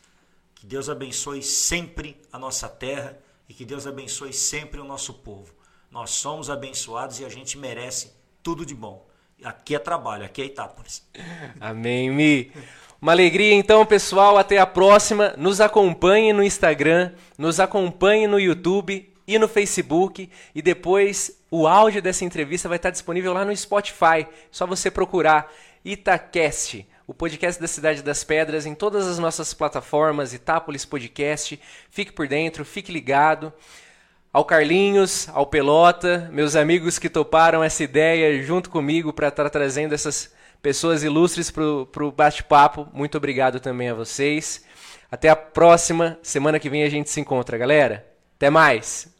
que Deus abençoe sempre a nossa terra e que Deus abençoe sempre o nosso povo. Nós somos abençoados e a gente merece tudo de bom. Aqui é trabalho, aqui é Itápolis. Amém, Mi. Uma alegria então, pessoal. Até a próxima. Nos acompanhe no Instagram, nos acompanhe no YouTube e no Facebook. E depois o áudio dessa entrevista vai estar disponível lá no Spotify. Só você procurar Itacast, o podcast da Cidade das Pedras, em todas as nossas plataformas, Itápolis Podcast. Fique por dentro, fique ligado. Ao Carlinhos, ao Pelota, meus amigos que toparam essa ideia junto comigo para estar trazendo essas pessoas ilustres para o bate-papo. Muito obrigado também a vocês. Até a próxima. Semana que vem a gente se encontra, galera. Até mais.